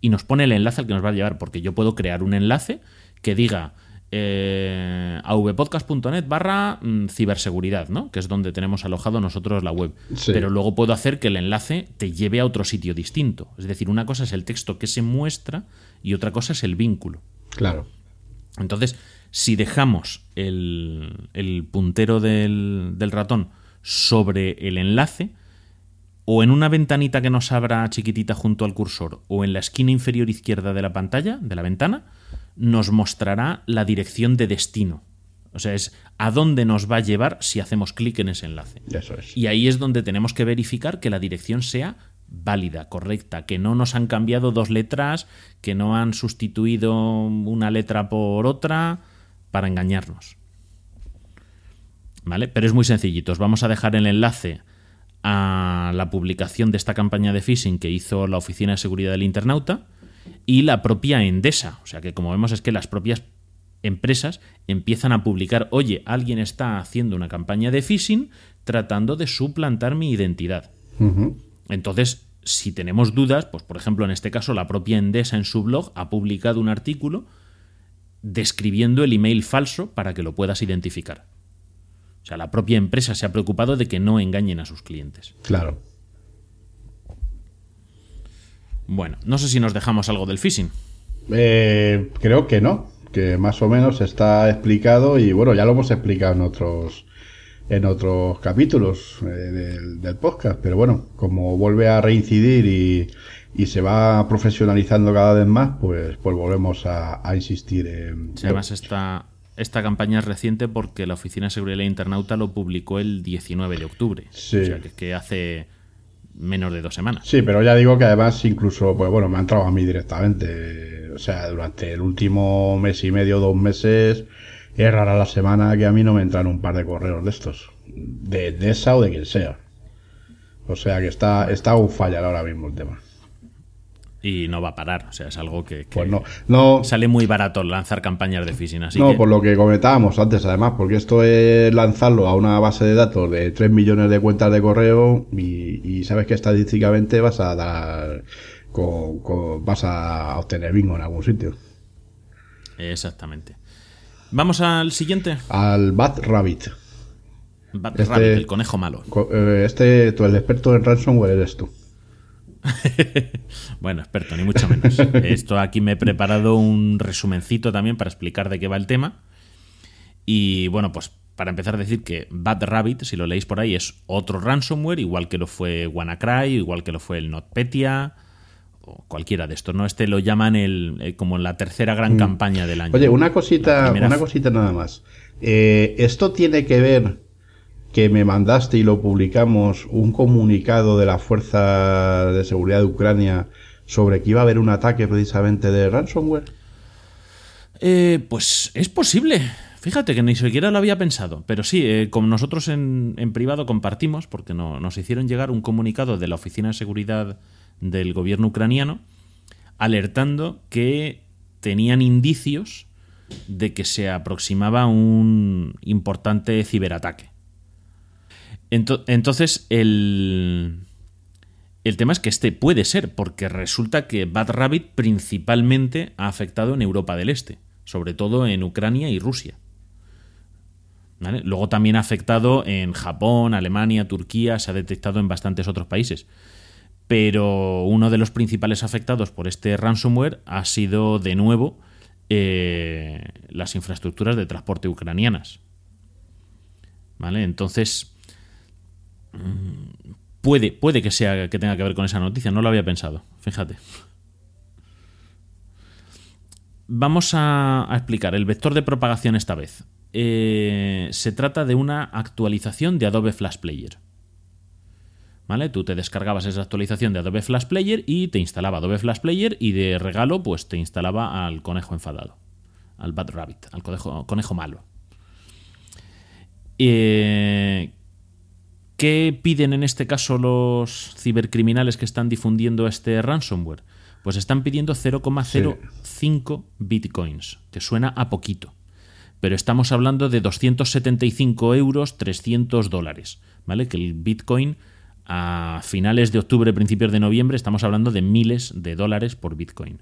Y nos pone el enlace al que nos va a llevar, porque yo puedo crear un enlace que diga eh, avpodcast.net barra mm, ciberseguridad, ¿no? Que es donde tenemos alojado nosotros la web. Sí. Pero luego puedo hacer que el enlace te lleve a otro sitio distinto. Es decir, una cosa es el texto que se muestra y otra cosa es el vínculo. Claro. Entonces, si dejamos el, el puntero del, del ratón sobre el enlace, o en una ventanita que nos abra chiquitita junto al cursor, o en la esquina inferior izquierda de la pantalla, de la ventana, nos mostrará la dirección de destino. O sea, es a dónde nos va a llevar si hacemos clic en ese enlace. Eso es. Y ahí es donde tenemos que verificar que la dirección sea válida, correcta, que no nos han cambiado dos letras, que no han sustituido una letra por otra para engañarnos. ¿Vale? Pero es muy sencillito. Os vamos a dejar el enlace a la publicación de esta campaña de phishing que hizo la Oficina de Seguridad del Internauta y la propia Endesa. O sea que como vemos es que las propias empresas empiezan a publicar, oye, alguien está haciendo una campaña de phishing tratando de suplantar mi identidad. Entonces, si tenemos dudas, pues por ejemplo en este caso la propia Endesa en su blog ha publicado un artículo describiendo el email falso para que lo puedas identificar. O sea, la propia empresa se ha preocupado de que no engañen a sus clientes. Claro. Bueno, no sé si nos dejamos algo del phishing. Eh, creo que no, que más o menos está explicado y bueno, ya lo hemos explicado en otros en otros capítulos eh, del, del podcast, pero bueno, como vuelve a reincidir y, y se va profesionalizando cada vez más, pues, pues volvemos a, a insistir en... Sí, además esta, esta campaña es reciente porque la Oficina de Seguridad del Internauta lo publicó el 19 de octubre. Sí. O sea, que, que hace menos de dos semanas. Sí, pero ya digo que además incluso, pues bueno, me ha entrado a mí directamente. O sea, durante el último mes y medio, dos meses, es rara la semana que a mí no me entran un par de correos de estos. De, de esa o de quien sea. O sea que está, está un fallar ahora mismo el tema. Y no va a parar. O sea, es algo que, que Pues no, no, sale muy barato lanzar campañas de phishing. Así no que por lo que comentábamos antes además, porque esto es lanzarlo a una base de datos de 3 millones de cuentas de correo y, y sabes que estadísticamente vas a dar, con, con- vas a obtener bingo en algún sitio. Exactamente. Vamos al siguiente. Al Bat Rabbit. Bat Este- Rabbit, el conejo malo. Eh, Este, tú, el experto en ransomware eres tú. Bueno, experto, ni mucho menos. Esto aquí me he preparado un resumencito también para explicar de qué va el tema. Y bueno, pues para empezar a decir que Bad Rabbit, si lo leéis por ahí, es otro ransomware, igual que lo fue WannaCry, igual que lo fue el NotPetya, o cualquiera de estos, ¿no? Este lo llaman el, eh, como la tercera gran campaña del año. Mm. Oye, una cosita, una cosita nada más. Eh, esto tiene que ver que me mandaste y lo publicamos un comunicado de la Fuerza de Seguridad de Ucrania sobre que iba a haber un ataque precisamente de ransomware. Eh, pues es posible. Fíjate que ni siquiera lo había pensado. Pero sí, eh, como nosotros en, en privado compartimos, porque no, nos hicieron llegar un comunicado de la Oficina de Seguridad del gobierno ucraniano, alertando que tenían indicios de que se aproximaba un importante ciberataque. Ento- entonces, el, el tema es que este puede ser, porque resulta que Bad Rabbit principalmente ha afectado en Europa del Este, sobre todo en Ucrania y Rusia. ¿Vale? Luego también ha afectado en Japón, Alemania, Turquía, se ha detectado en bastantes otros países. Pero uno de los principales afectados por este ransomware ha sido, de nuevo, eh, las infraestructuras de transporte ucranianas. ¿Vale? Entonces, Puede, puede que sea que tenga que ver con esa noticia, no lo había pensado, fíjate. Vamos a, explicar el vector de propagación esta vez. Eh, se trata de una actualización de Adobe Flash Player. ¿Vale? Tú te descargabas esa actualización de Adobe Flash Player y te instalaba Adobe Flash Player y de regalo pues te instalaba al conejo enfadado, al Bad Rabbit, al conejo, conejo malo. Eh, ¿Qué piden en este caso los cibercriminales que están difundiendo este ransomware? Pues están pidiendo 0,05 bitcoins, que suena a poquito. Pero estamos hablando de 275 euros, 300 dólares. ¿Vale? Que el bitcoin a finales de octubre, principios de noviembre, estamos hablando de miles de dólares por bitcoin.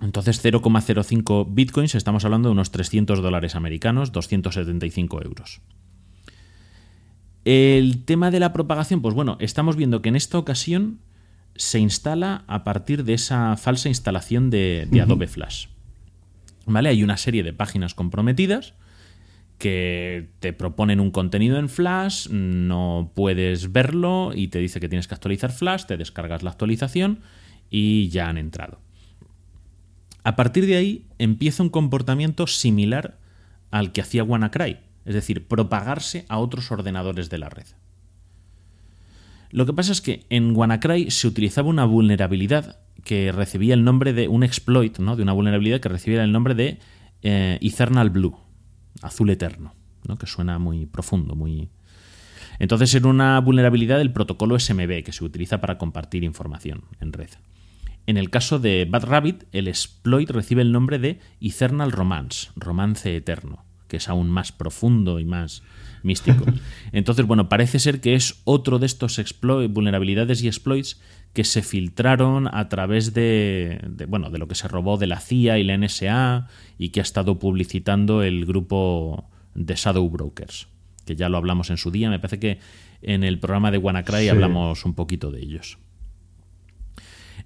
Entonces 0,05 bitcoins estamos hablando de unos 300 dólares americanos, 275 euros. El tema de la propagación, pues bueno, estamos viendo que en esta ocasión se instala a partir de esa falsa instalación de, de Adobe Flash. ¿Vale? Hay una serie de páginas comprometidas que te proponen un contenido en Flash, no puedes verlo y te dice que tienes que actualizar Flash, te descargas la actualización y ya han entrado. A partir de ahí empieza un comportamiento similar al que hacía WannaCry es decir, propagarse a otros ordenadores de la red. Lo que pasa es que en WannaCry se utilizaba una vulnerabilidad que recibía el nombre de un exploit, ¿no? de una vulnerabilidad que recibía el nombre de eh, Eternal Blue, azul eterno, ¿no? que suena muy profundo, muy... Entonces era una vulnerabilidad del protocolo SMB que se utiliza para compartir información en red. En el caso de Bad Rabbit, el exploit recibe el nombre de Eternal Romance, romance eterno que es aún más profundo y más místico. Entonces, bueno, parece ser que es otro de estos vulnerabilidades y exploits que se filtraron a través de, bueno, de lo que se robó de la CIA y la NSA y que ha estado publicitando el grupo de Shadow Brokers, que ya lo hablamos en su día. Me parece que en el programa de WannaCry hablamos un poquito de ellos.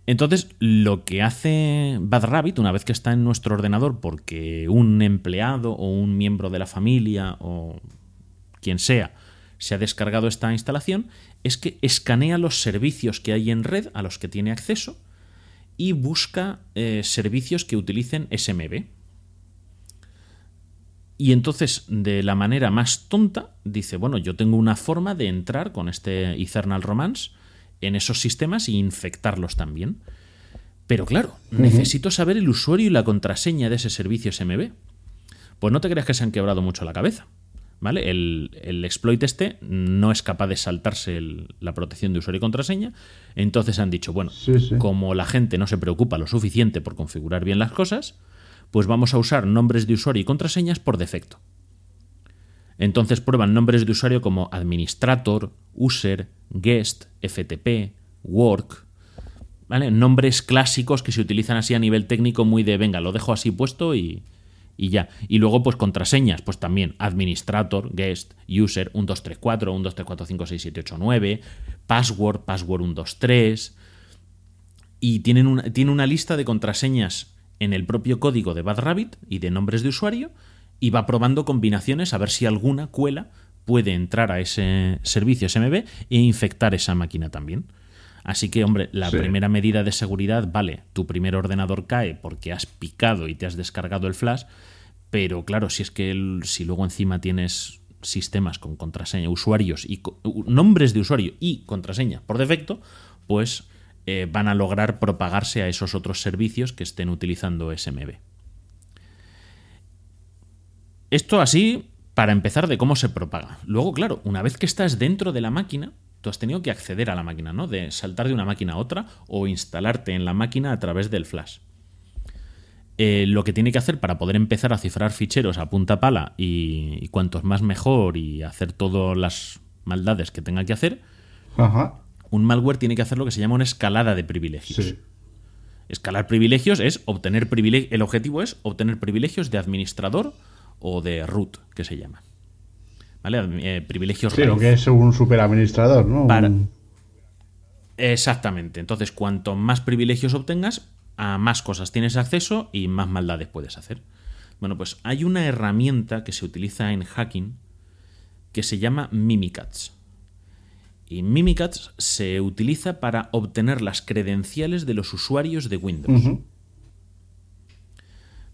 Entonces, lo que hace Bad Rabbit una vez que está en nuestro ordenador porque un empleado o un miembro de la familia o quien sea se ha descargado esta instalación es que escanea los servicios que hay en red a los que tiene acceso y busca eh, servicios que utilicen SMB. Y entonces, de la manera más tonta, dice, bueno, yo tengo una forma de entrar con este Eternal Romance en esos sistemas e infectarlos también. Pero claro, necesito saber el usuario y la contraseña de ese servicio SMB. Pues no te creas que se han quebrado mucho la cabeza. ¿Vale? El, exploit este no es capaz de saltarse la protección de usuario y contraseña. Entonces han dicho, bueno, como la gente no se preocupa lo suficiente por configurar bien las cosas, pues vamos a usar nombres de usuario y contraseñas por defecto. Entonces prueban nombres de usuario como administrator, user, guest, FTP, work, ¿vale? Nombres clásicos que se utilizan así a nivel técnico muy de, venga, lo dejo así puesto y, y ya. Y luego, pues contraseñas, pues también administrator, guest, user, 1234, 1234567889, password, password 123. Y tienen una, tiene una lista de contraseñas en el propio código de Bad Rabbit y de nombres de usuario y va probando combinaciones a ver si alguna cuela puede entrar a ese servicio SMB e infectar esa máquina también. Así que, hombre, la primera medida de seguridad, vale, tu primer ordenador cae porque has picado y te has descargado el flash, pero claro, si es que si luego encima tienes sistemas con contraseña, usuarios y nombres de usuario y contraseña por defecto, pues eh, van a lograr propagarse a esos otros servicios que estén utilizando SMB. Esto así para empezar de cómo se propaga. Luego, claro, una vez que estás dentro de la máquina, tú has tenido que acceder a la máquina, ¿no? De saltar de una máquina a otra o instalarte en la máquina a través del flash. Eh, lo que tiene que hacer para poder empezar a cifrar ficheros a punta pala y, cuantos más mejor y hacer todas las maldades que tenga que hacer, un malware tiene que hacer lo que se llama una escalada de privilegios. Escalar privilegios es obtener privilegios. El objetivo es obtener privilegios de administrador o de root, que se llama. ¿Vale? Eh, privilegios Sí, lo que es un superadministrador, ¿no? Exactamente. Entonces, cuanto más privilegios obtengas, a más cosas tienes acceso y más maldades puedes hacer. Bueno, pues hay una herramienta que se utiliza en hacking que se llama Mimikatz. Y Mimikatz se utiliza para obtener las credenciales de los usuarios de Windows.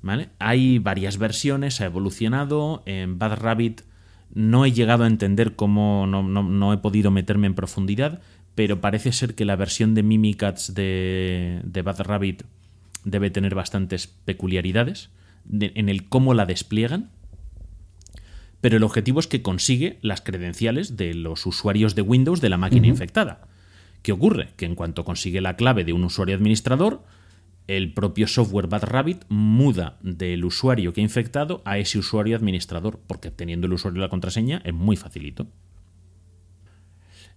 ¿Vale? Hay varias versiones, ha evolucionado. En Bad Rabbit no he llegado a entender cómo, no, no- no he podido meterme en profundidad, pero parece ser que la versión de Mimikatz de, de Bad Rabbit debe tener bastantes peculiaridades de- en el cómo la despliegan. Pero el objetivo es que consigue las credenciales de los usuarios de Windows de la máquina infectada. ¿Qué ocurre? Que en cuanto consigue la clave de un usuario administrador, el propio software Bad Rabbit muda del usuario que ha infectado a ese usuario administrador, porque teniendo el usuario y la contraseña es muy facilito.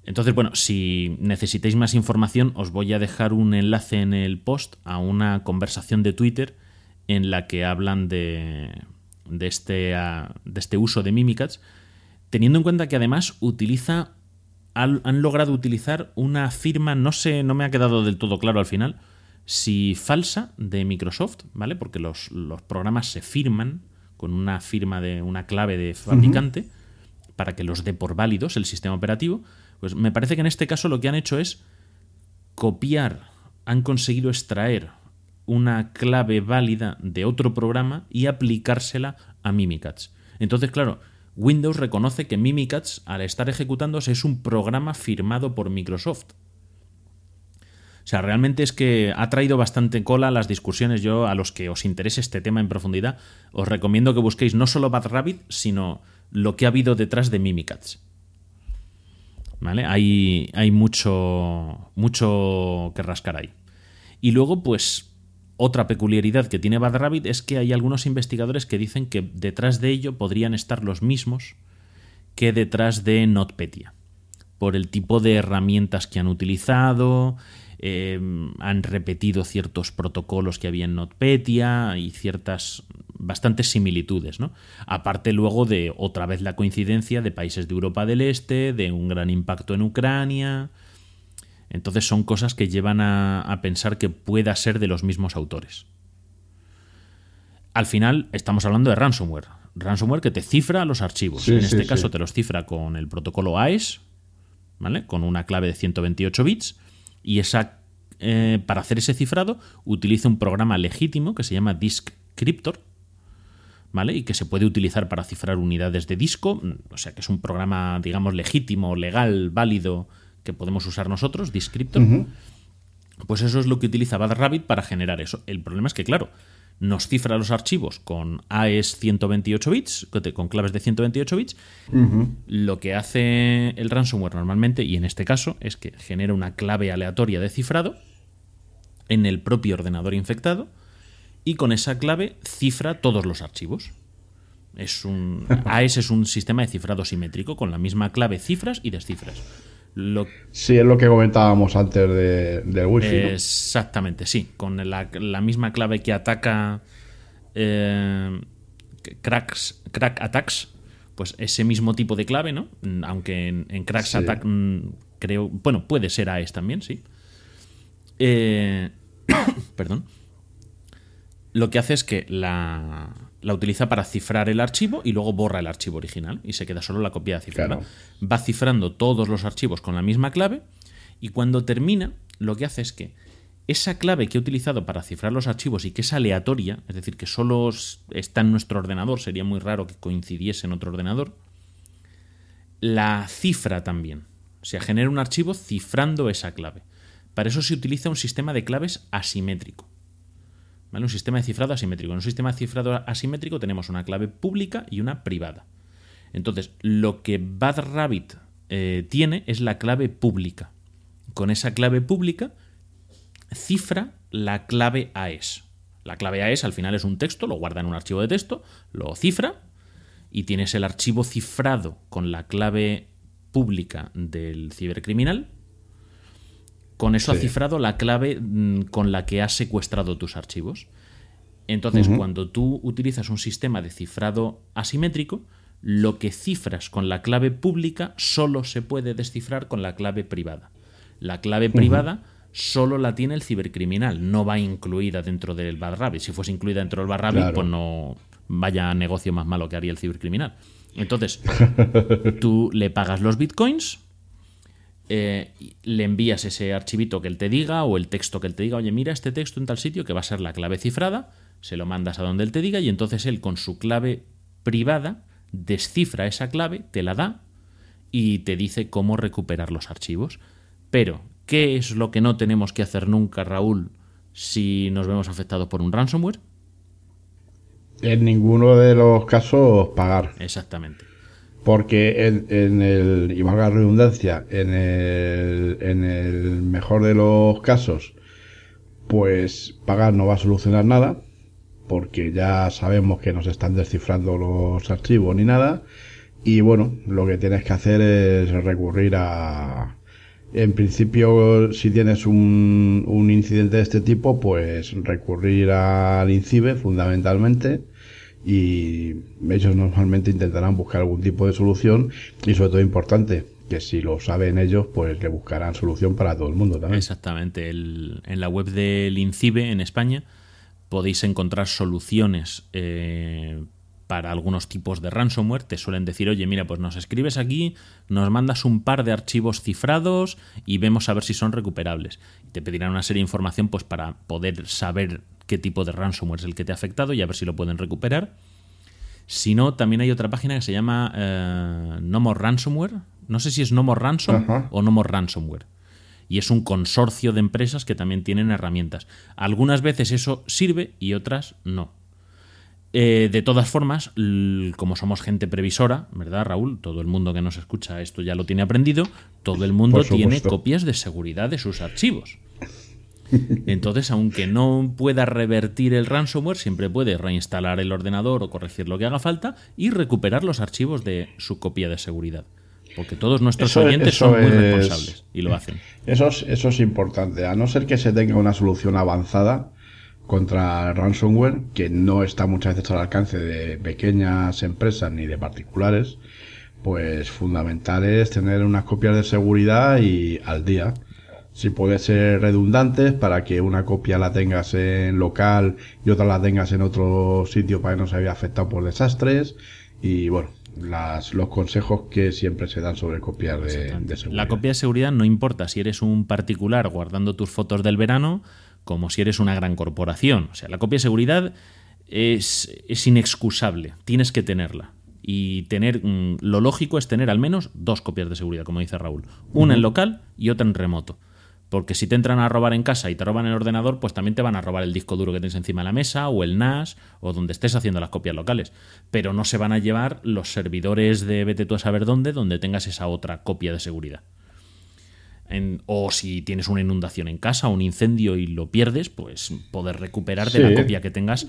Entonces, bueno, si necesitáis más información, os voy a dejar un enlace en el post a una conversación de Twitter en la que hablan de, este, de este uso de Mimikatz, teniendo en cuenta que además utiliza han logrado utilizar una firma, no sé, no me ha quedado del todo claro al final, si falsa de Microsoft, ¿vale? Porque los, los programas se firman con una firma de una clave de fabricante para que los dé por válidos el sistema operativo. Pues me parece que en este caso lo que han hecho es copiar, han conseguido extraer una clave válida de otro programa y aplicársela a Mimikatz. Entonces, claro, Windows reconoce que Mimikatz, al estar ejecutándose, es un programa firmado por Microsoft. O sea, realmente es que ha traído bastante cola las discusiones. Yo, a los que os interese este tema en profundidad, os recomiendo que busquéis no solo Bad Rabbit, sino lo que ha habido detrás de Mimikatz. ¿Vale? Hay, hay mucho, mucho que rascar ahí. Y luego, pues, otra peculiaridad que tiene Bad Rabbit es que hay algunos investigadores que dicen que detrás de ello podrían estar los mismos que detrás de NotPetya. Por el tipo de herramientas que han utilizado, eh, han repetido ciertos protocolos que había en NotPetya y ciertas bastantes similitudes, ¿no? Aparte luego de otra vez la coincidencia de países de Europa del Este, de un gran impacto en Ucrania. Entonces son cosas que llevan a, a pensar que pueda ser de los mismos autores. Al final estamos hablando de ransomware. Ransomware que te cifra los archivos. Sí, en sí, este sí. caso te los cifra con el protocolo AES, ¿vale? Con una clave de 128 bits. Y esa, eh, para hacer ese cifrado utiliza un programa legítimo que se llama Disk Cryptor, ¿vale? Y que se puede utilizar para cifrar unidades de disco, mm, o sea que es un programa, digamos, legítimo, legal, válido, que podemos usar nosotros, Descriptor. Pues eso es lo que utiliza Bad Rabbit para generar eso. El problema es que, claro, nos cifra los archivos con AES 128 bits, con- claves de 128 bits. Lo que hace el ransomware normalmente, y en este caso, es que genera una clave aleatoria de cifrado en el propio ordenador infectado y con esa clave cifra todos los archivos. Es un, AES es un sistema de cifrado simétrico con la misma clave cifras y descifras. Lo, Sí, es lo que comentábamos antes de, del wifi. ¿no? Exactamente, sí. Con la, la misma clave que ataca eh, cracks, crack attacks, pues ese mismo tipo de clave, ¿no? Aunque en, en cracks Sí. attack mm, creo, bueno, puede ser AES también, sí. Eh, perdón. Lo que hace es que la, la utiliza para cifrar el archivo y luego borra el archivo original y se queda solo la copia cifrada. Claro. Va cifrando todos los archivos con la misma clave y cuando termina, lo que hace es que esa clave que he utilizado para cifrar los archivos y que es aleatoria, es decir, que solo está en nuestro ordenador, sería muy raro que coincidiese en otro ordenador, la cifra también. O sea, genera un archivo cifrando esa clave. Para eso se utiliza un sistema de claves asimétrico. Un sistema de cifrado asimétrico. En un sistema de cifrado asimétrico tenemos una clave pública y una privada. Entonces, lo que Bad Rabbit eh, tiene es la clave pública. Con esa clave pública cifra la clave AES. La clave AES al final es un texto, lo guarda en un archivo de texto, lo cifra y tienes el archivo cifrado con la clave pública del cibercriminal. Con eso ha cifrado la clave mm, con la que has secuestrado tus archivos. Entonces, cuando tú utilizas un sistema de cifrado asimétrico, lo que cifras con la clave pública solo se puede descifrar con la clave privada. La clave privada solo la tiene el cibercriminal, no va incluida dentro del Bad. Si fuese incluida dentro del Bad Claro. pues no vaya negocio más malo que haría el cibercriminal. Entonces, tú le pagas los bitcoins, eh, le envías ese archivito que él te diga o el texto que él te diga, oye, mira este texto en tal sitio que va a ser la clave cifrada, se lo mandas a donde él te diga y entonces él con su clave privada descifra esa clave, te la da y te dice cómo recuperar los archivos. Pero, ¿qué es lo que no tenemos que hacer nunca, Raúl, si nos vemos afectados por un ransomware? En ninguno de los casos pagar. Exactamente. Porque en, en el, y valga la redundancia, en el, en el mejor de los casos, pues pagar no va a solucionar nada, porque ya sabemos que nos están descifrando los archivos ni nada. Y bueno, lo que tienes que hacer es recurrir a... En principio, si tienes un, un incidente de este tipo, pues recurrir al INCIBE fundamentalmente y ellos normalmente intentarán buscar algún tipo de solución y sobre todo importante, que si lo saben ellos, pues le buscarán solución para todo el mundo también. Exactamente. El- en la web del INCIBE en España podéis encontrar soluciones eh, para algunos tipos de ransomware. Te suelen decir, oye, mira, pues nos escribes aquí, nos mandas un par de archivos cifrados y vemos a ver si son recuperables. Y te pedirán una serie de información pues, para poder saber qué tipo de ransomware es el que te ha afectado y a ver si lo pueden recuperar. Si no, también hay otra página que se llama eh, No More Ransomware. No sé si es No More Ransom o No More Ransomware. Y es un consorcio de empresas que también tienen herramientas. Algunas veces eso sirve y otras no. Eh, de todas formas, como somos gente previsora, ¿verdad, Raúl? Todo el mundo que nos escucha esto ya lo tiene aprendido. Todo el mundo tiene copias de seguridad de sus archivos. Entonces, aunque no pueda revertir el ransomware, siempre puede reinstalar el ordenador o corregir lo que haga falta y recuperar los archivos de su copia de seguridad. Porque todos nuestros Eso- oyentes eso son muy es- responsables y lo hacen. Eso es, eso es importante. A no ser que se tenga una solución avanzada contra ransomware, que no está muchas veces al alcance de pequeñas empresas ni de particulares, pues fundamental es tener unas copias de seguridad y al día. Si puede ser redundantes para que una copia la tengas en local y otra la tengas en otro sitio para que no se vea afectado por desastres. Y bueno, las, los consejos que siempre se dan sobre copias de, de seguridad. La copia de seguridad no importa si eres un particular guardando tus fotos del verano como si eres una gran corporación. O sea, la copia de seguridad es, es inexcusable. Tienes que tenerla. Y tener mm, lo lógico es tener al menos dos copias de seguridad, como dice Raúl. Una en local y otra en remoto. Porque si te entran a robar en casa y te roban el ordenador, pues también te van a robar el disco duro que tienes encima de la mesa, o el NAS, o donde estés haciendo las copias locales. Pero no se van a llevar los servidores de vete tú a saber dónde, donde tengas esa otra copia de seguridad. En- o si tienes una inundación en casa, un incendio y lo pierdes, pues poder recuperar de Sí. la copia que tengas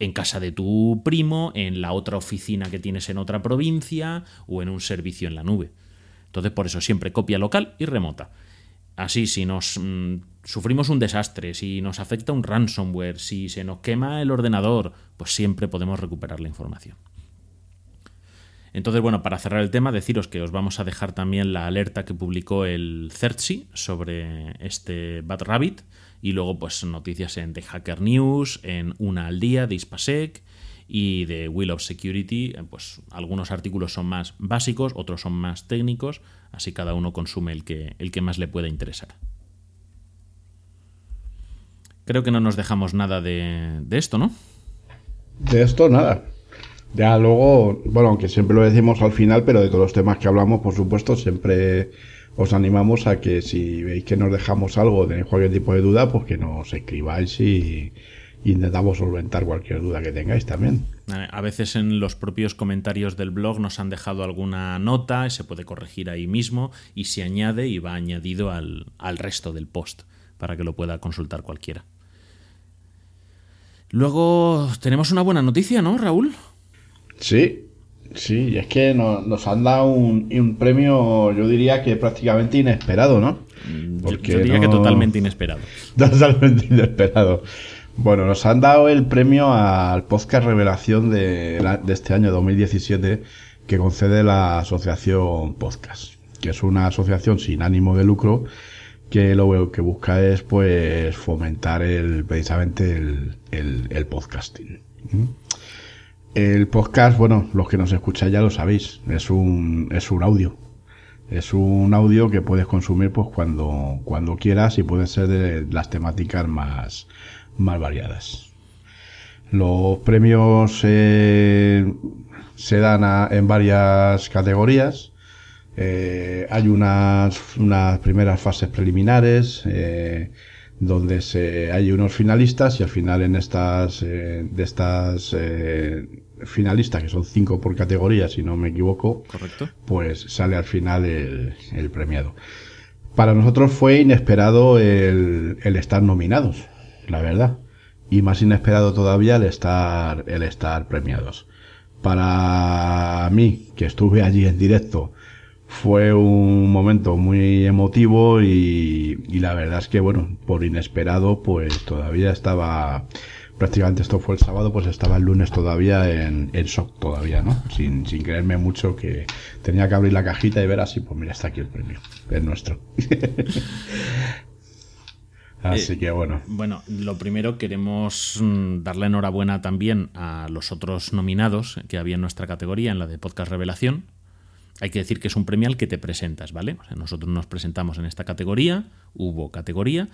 en casa de tu primo, en la otra oficina que tienes en otra provincia o en un servicio en la nube. Entonces, por eso siempre copia local y remota. Así, si nos mm, sufrimos un desastre, si nos afecta un ransomware, si se nos quema el ordenador, pues siempre podemos recuperar la información. Entonces, bueno, para cerrar el tema, deciros que os vamos a dejar también la alerta que publicó el CERTSI sobre este Bad Rabbit y luego pues noticias en The Hacker News, en Una al Día de Ispasec y de Will of Security. Eh, Pues algunos artículos son más básicos, otros son más técnicos, así cada uno consume el que, el que más le pueda interesar. Creo que no nos dejamos nada de esto, ¿no? De esto nada. Ya luego, bueno, aunque siempre lo decimos al final, pero de todos los temas que hablamos, por supuesto, siempre os animamos a que si veis que nos dejamos algo, tenéis cualquier tipo de duda, pues que nos escribáis y, y intentamos solventar cualquier duda que tengáis también. A veces en los propios comentarios del blog nos han dejado alguna nota, se puede corregir ahí mismo y se añade y va añadido al, al resto del post para que lo pueda consultar cualquiera. Luego tenemos una buena noticia, ¿no, Raúl? Sí, sí, y es que no- nos han dado un, un premio, yo diría que prácticamente inesperado, ¿no? Yo- Porque Yo diría que totalmente inesperado. Totalmente inesperado. Bueno, nos han dado el premio al podcast Revelación de, este año 2017 que concede la Asociación Podcast, que es una asociación sin ánimo de lucro que lo que busca es pues fomentar el precisamente el, el- el podcasting. ¿Mm? El podcast, bueno, los que nos escucháis ya lo sabéis, es un, es un audio. Es un audio que puedes consumir pues cuando, cuando quieras y puede ser de las temáticas más, más variadas. Los premios eh, se dan a- en varias categorías. Eh, hay unas, unas primeras fases preliminares eh, donde se, hay unos finalistas y al final en estas eh, de estas eh, finalistas que son cinco por categoría si no me equivoco ¿Correcto? pues sale al final el, el premiado. Para nosotros fue inesperado el, el estar nominados, la verdad. Y más inesperado todavía el estar, el estar premiados. Para mí, que estuve allí en directo, fue un momento muy emotivo y, y la verdad es que, bueno, por inesperado, pues todavía estaba, prácticamente esto fue el sábado, pues estaba el lunes todavía en, en shock todavía, ¿no? Sin, sin creerme mucho que tenía que abrir la cajita y ver así, pues mira, está aquí el premio, es nuestro. así Eh, que bueno. Bueno, lo primero queremos mm, darle enhorabuena también a los otros nominados que había en nuestra categoría, en la de Podcast Revelación. Hay que decir que es un premio al que te presentas, ¿vale? Nosotros nos presentamos en esta categoría, hubo categoría,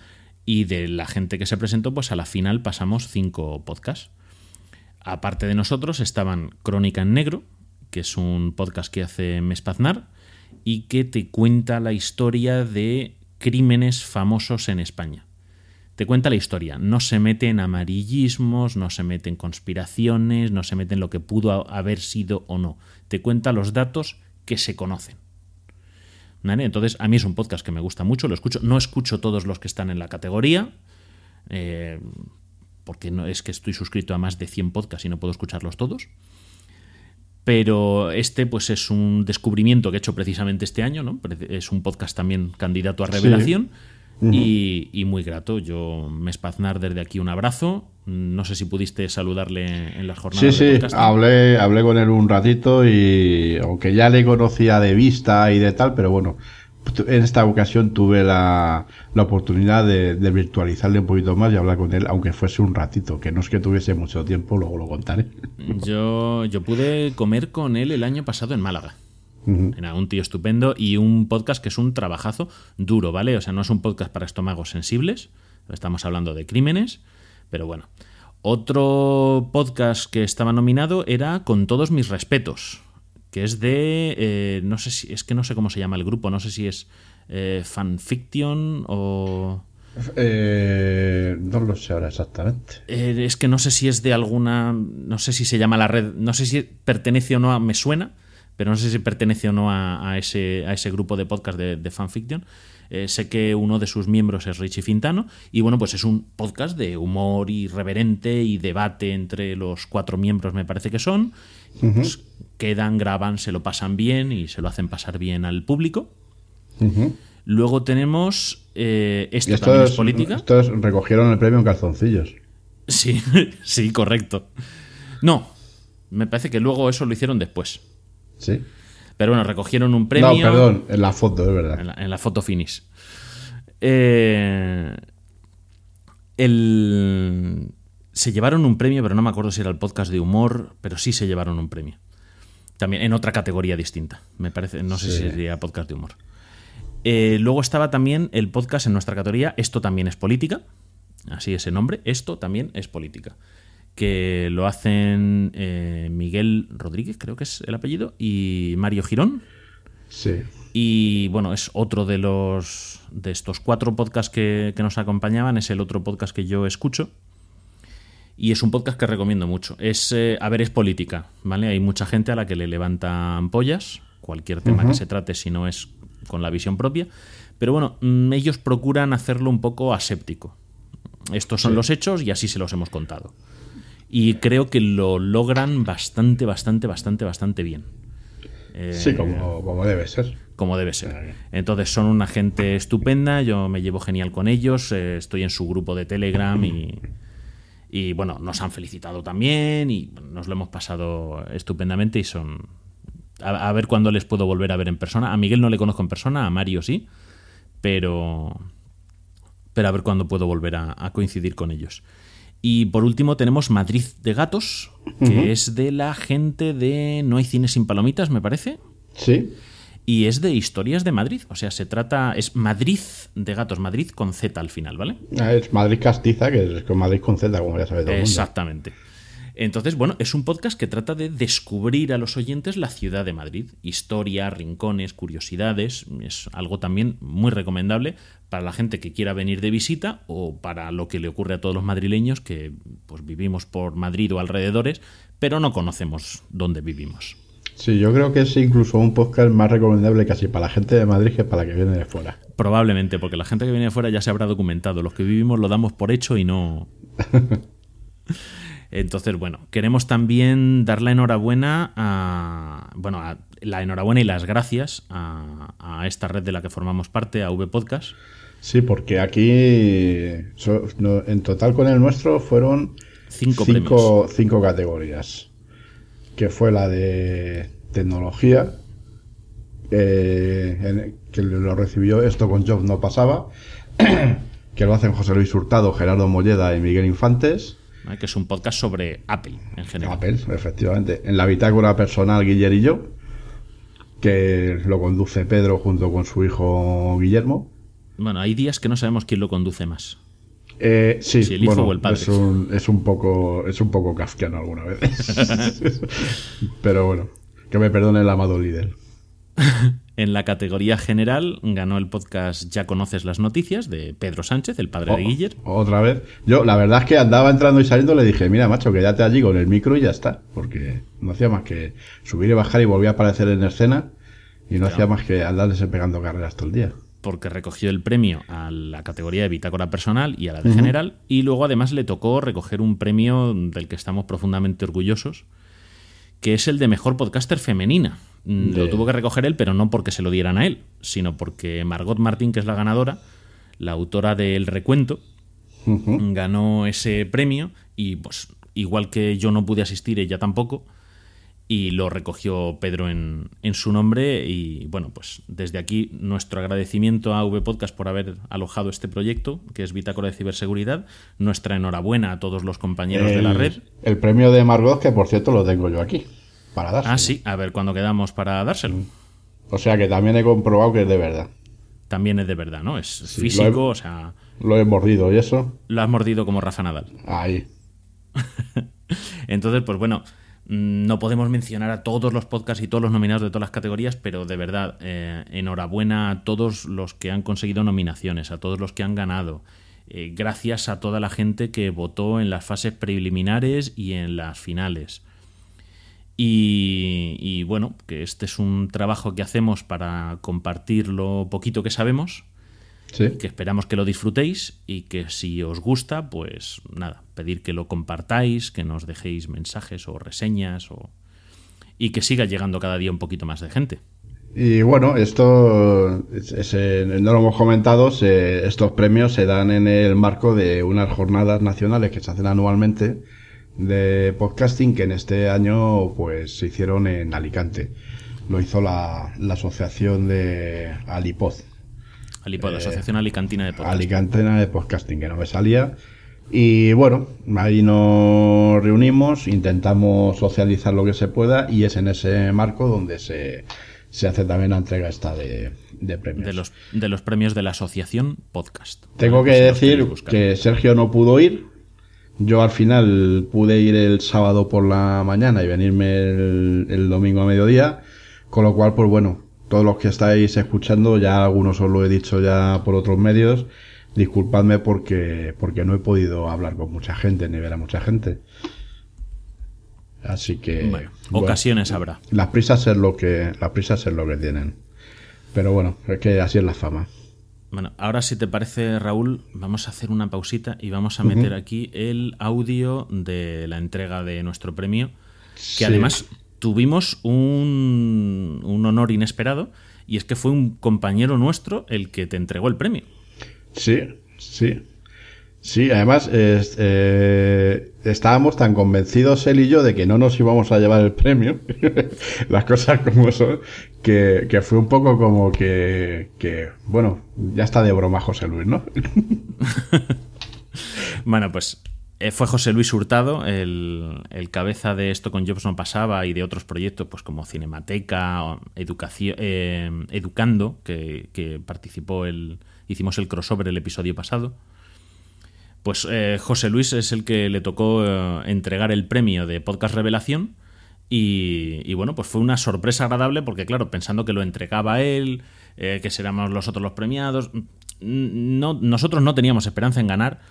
y de la gente que se presentó, pues a la final pasamos cinco podcasts. Aparte de nosotros estaban Crónica en Negro, que es un podcast que hace Mespaznar y que te cuenta la historia de crímenes famosos en España. Te cuenta la historia, no se mete en amarillismos, no se mete en conspiraciones, no se mete en lo que pudo ha- haber sido o no. Te cuenta los datos que se conocen. ¿Vale? Entonces, a mí es un podcast que me gusta mucho, lo escucho. No escucho todos los que están en la categoría, eh, porque no, es que estoy suscrito a más de 100 podcasts y no puedo escucharlos todos. Pero este, pues, es un descubrimiento que he hecho precisamente este año, ¿no? Es un podcast también candidato a revelación. Y, y muy grato. Yo, Mespaznar, desde aquí un abrazo. No sé si pudiste saludarle en las jornadas Sí, de sí, hablé, hablé con él un ratito y aunque ya le conocía de vista y de tal, pero bueno, en esta ocasión tuve la, la oportunidad de, de virtualizarle un poquito más y hablar con él, aunque fuese un ratito, que no es que tuviese mucho tiempo, luego lo contaré. Yo, yo pude comer con él el año pasado en Málaga. Era un tío estupendo y un podcast que es un trabajazo duro, ¿vale? O sea, no es un podcast para estómagos sensibles, estamos hablando de crímenes, pero bueno. Otro podcast que estaba nominado era Con todos mis respetos, que es de, eh, no sé si, es que no sé cómo se llama el grupo, no sé si es eh, fanfiction o... Eh, no lo sé ahora exactamente. Es que no sé si es de alguna. No sé si se llama la red. No sé si pertenece o no a. Me suena, pero no sé si pertenece o no a, a ese, a ese grupo de podcast de, de fanfiction. Eh, sé que uno de sus miembros es Richie Fintano. Y bueno, pues es un podcast de humor irreverente y debate entre los cuatro miembros, me parece que son. Pues, quedan, graban, se lo pasan bien y se lo hacen pasar bien al público. Luego tenemos. eh, esto, también es- política. estos recogieron el premio en calzoncillos. Sí, sí, correcto. No, me parece que luego eso lo hicieron después. Sí. Pero bueno, recogieron un premio. No, perdón, en la foto, es verdad. En la, en la foto finish. Eh, el- se llevaron un premio, pero no me acuerdo si era el podcast de humor, pero sí se llevaron un premio. También en otra categoría distinta. Me parece, no sé Sí. si sería podcast de humor. Eh, luego estaba también el podcast en nuestra categoría Esto también es política. Así ese nombre. Esto también es política. Que lo hacen eh, Miguel Rodríguez, creo que es el apellido, y Mario Girón. Sí. Y bueno, es otro de los de estos cuatro podcasts que, que nos acompañaban, es el otro podcast que yo escucho. Y es un podcast que recomiendo mucho. Es, eh, a ver, es política, ¿vale? Hay mucha gente a la que le levantan ampollas, cualquier tema que se trate, si no es con la visión propia. Pero bueno, mm, ellos procuran hacerlo un poco aséptico. Estos son los hechos y así se los hemos contado. Y creo que lo logran bastante, bastante, bastante, bastante bien. Eh, Sí, como, como debe ser. como debe ser. Entonces son una gente estupenda, yo me llevo genial con ellos, eh, estoy en su grupo de Telegram y, y, bueno, nos han felicitado también y nos lo hemos pasado estupendamente y son... A, a ver cuándo les puedo volver a ver en persona. A Miguel no le conozco en persona, a Mario sí, pero... Pero a ver cuándo puedo volver a, a coincidir con ellos. Y por último tenemos Madrid de Gatos, que es de la gente de No hay cine sin palomitas, me parece. Sí. Y es de historias de Madrid. O sea, se trata. Es Madrid de Gatos, Madrid con Z al final, ¿vale? Ah, Es Madrid Castiza, que es con Madrid con Z, como ya sabe todo el mundo. Entonces, bueno, es un podcast que trata de descubrir a los oyentes la ciudad de Madrid. Historia, rincones, curiosidades. Es algo también muy recomendable para la gente que quiera venir de visita o para lo que le ocurre a todos los madrileños que pues, vivimos por Madrid o alrededores, pero no conocemos dónde vivimos. Sí, yo creo que es incluso un podcast más recomendable casi para la gente de Madrid que para la que viene de fuera. Probablemente, porque la gente que viene de fuera ya se habrá documentado. Los que vivimos lo damos por hecho y no. Entonces, bueno, queremos también dar la enhorabuena a. Bueno, a- la enhorabuena y las gracias a, a esta red de la que formamos parte, a V Podcast. Sí, porque aquí so- no, en total con el nuestro fueron Cinco cinco, cinco categorías. Que fue la de tecnología, eh, en- que lo recibió esto con Job no pasaba, que lo hacen José Luis Hurtado, Gerardo Molleda y Miguel Infantes. Que es un podcast sobre Apple en general. Apple, efectivamente. En la bitácora personal Guillermo y yo, que lo conduce Pedro junto con su hijo Guillermo. Bueno, hay días que no sabemos quién lo conduce más. Eh, sí, Si el hijo bueno, o el padre. Es un, es un poco es un poco kafkiano alguna vez. Pero bueno, que me perdone el amado líder. En la categoría general ganó el podcast Ya conoces las noticias de Pedro Sánchez, el padre de Guiller. Otra vez. Yo, la verdad es que andaba entrando y saliendo, le dije, mira, macho, quédate allí con el micro y ya está. Porque no hacía más que subir y bajar y volvía a aparecer en escena. Y no hacía más que andarse pegando carreras todo el día. porque recogió el premio a la categoría de bitácora personal y a la de general, y luego además le tocó recoger un premio del que estamos profundamente orgullosos, que es el de mejor podcaster femenina. Mm, Lo tuvo que recoger él, pero no porque se lo dieran a él, sino porque Margot Martín, que es la ganadora, la autora del recuento, ganó ese premio y pues igual que yo no pude asistir, ella tampoco, y lo recogió Pedro en, en su nombre y bueno, pues desde aquí nuestro agradecimiento a V Podcast por haber alojado este proyecto, que es Bitácora de Ciberseguridad, nuestra enhorabuena a todos los compañeros de la red. El premio de Margot, que por cierto lo tengo yo aquí. Para dar. Ah, sí, a ver cuándo quedamos para dárselo. O sea que también he comprobado que es de verdad. También es de verdad, ¿no? Es Sí, físico, he- o sea, Lo he mordido y eso. lo has mordido como Rafa Nadal. Ahí. Entonces, pues bueno, mm, no podemos mencionar a todos los podcasts y todos los nominados de todas las categorías, pero de verdad, eh, enhorabuena a todos los que han conseguido nominaciones, a todos los que han ganado. Eh, gracias a toda la gente que votó en las fases preliminares y en las finales. Y, y bueno, que este es un trabajo que hacemos para compartir lo poquito que sabemos Sí. que esperamos que lo disfrutéis y que si os gusta, pues nada, pedir que lo compartáis, que nos dejéis mensajes o reseñas o... y que siga llegando cada día un poquito más de gente. Y bueno, esto es- es, eh, no lo hemos comentado, se- estos premios se dan en el marco de unas jornadas nacionales que se hacen anualmente de podcasting que en este año pues se hicieron en Alicante. Lo hizo la, la asociación de Alipod, Alipod, la Asociación Alicantina de Podcast. Alicantena de podcasting, que no me salía. Y bueno, ahí nos reunimos, intentamos socializar lo que se pueda y es en ese marco donde se, se hace también la entrega esta de, de premios. de los, de los premios de la Asociación Podcast. Tengo que pues decir que Sergio no pudo ir. Yo al final pude ir el sábado por la mañana y venirme el, el domingo a mediodía. Con lo cual, pues bueno, todos los que estáis escuchando, ya algunos os lo he dicho ya por otros medios. Disculpadme porque, porque no he podido hablar con mucha gente ni ver a mucha gente. Así que. Bueno, bueno, ocasiones habrá. las prisas es lo que, las prisas es lo que tienen. Pero bueno, es que así es la fama. Bueno, ahora si te parece, Raúl, vamos a hacer una pausita y vamos a meter aquí el audio de la entrega de nuestro premio, que Sí. además tuvimos un, un honor inesperado y es que fue un compañero nuestro el que te entregó el premio. Sí, sí. Sí, además eh, estábamos tan convencidos él y yo de que no nos íbamos a llevar el premio, las cosas como son, que, fue un poco como que, que, bueno, ya está de broma José Luis, ¿no? Bueno, pues eh, fue José Luis Hurtado, el, cabeza de esto con Jobs no pasaba y de otros proyectos pues como Cinemateca, Educación, eh, Educando, que, participó el. hicimos el crossover el episodio pasado. Pues eh, José Luis es el que le tocó entregar el premio de Podcast Revelación. Y, bueno, pues fue una sorpresa agradable porque, claro, pensando que lo entregaba él, eh, que seríamos los otros los premiados, no, nosotros no teníamos esperanza en ganar.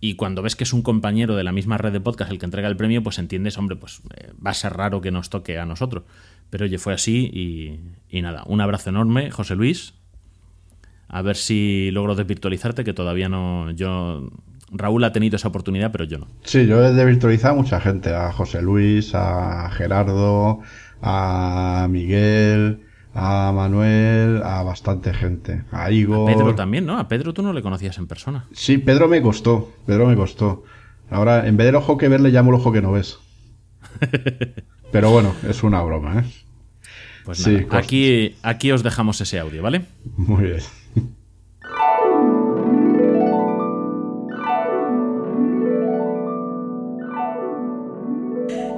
Y cuando ves que es un compañero de la misma red de podcast el que entrega el premio, pues entiendes, hombre, pues eh, va a ser raro que nos toque a nosotros. Pero oye, fue así y, y nada, un abrazo enorme, José Luis. A ver si logro desvirtualizarte, que todavía no. Yo Raúl ha tenido esa oportunidad, pero yo no. Sí, yo he desvirtualizado a mucha gente, a José Luis, a Gerardo, a Miguel, a Manuel, a bastante gente, a Igor. A Pedro también, ¿no? A Pedro tú no le conocías en persona. Sí, Pedro me costó, Pedro me costó. Ahora, en vez del ojo que ver, le llamo el ojo que no ves. Pero bueno, es una broma, ¿eh? Pues nada, sí, aquí, aquí os dejamos ese audio, ¿vale? Muy bien.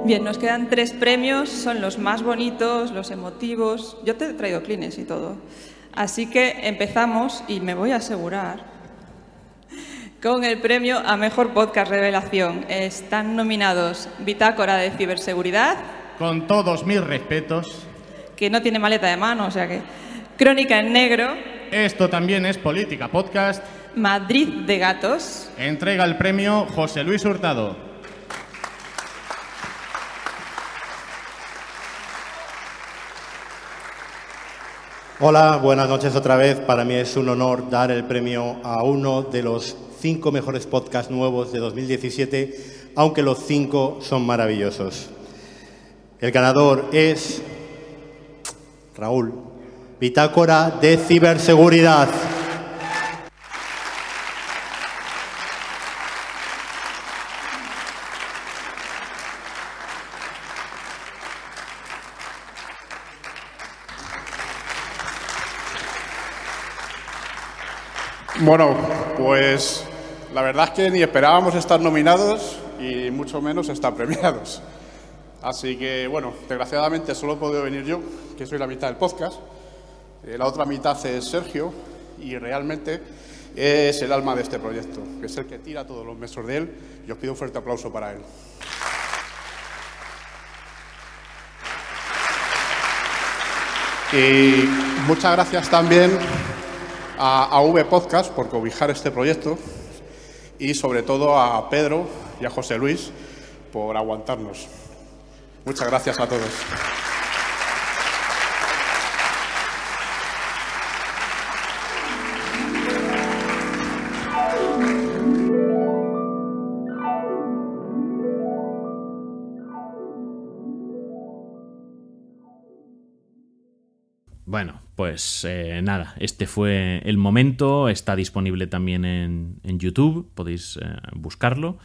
Bien, nos quedan tres premios, son los más bonitos, los emotivos. Yo te he traído clines y todo. Así que empezamos y me voy a asegurar con el premio a Mejor Podcast Revelación. Están nominados Bitácora de Ciberseguridad. Con todos mis respetos. Que no tiene maleta de mano, o sea que... Crónica en Negro. Esto también es Política Podcast. Madrid de Gatos. Entrega el premio José Luis Hurtado. Hola, buenas noches otra vez. Para mí es un honor dar el premio a uno de los cinco mejores podcasts nuevos de 2017, aunque los cinco son maravillosos. El ganador es Raúl, Bitácora de Ciberseguridad. Bueno, pues la verdad es que ni esperábamos estar nominados y mucho menos estar premiados. Así que, bueno, desgraciadamente solo he podido venir yo, que soy la mitad del podcast. Eh, la otra mitad es Sergio y realmente es el alma de este proyecto, que es el que tira todos los meses de él y os pido un fuerte aplauso para él. Y muchas gracias también a, a V Podcast por cobijar este proyecto y sobre todo a Pedro y a José Luis por aguantarnos. Muchas gracias a todos. Bueno, pues eh, nada, este fue el momento, está disponible también en, YouTube, podéis eh, buscarlo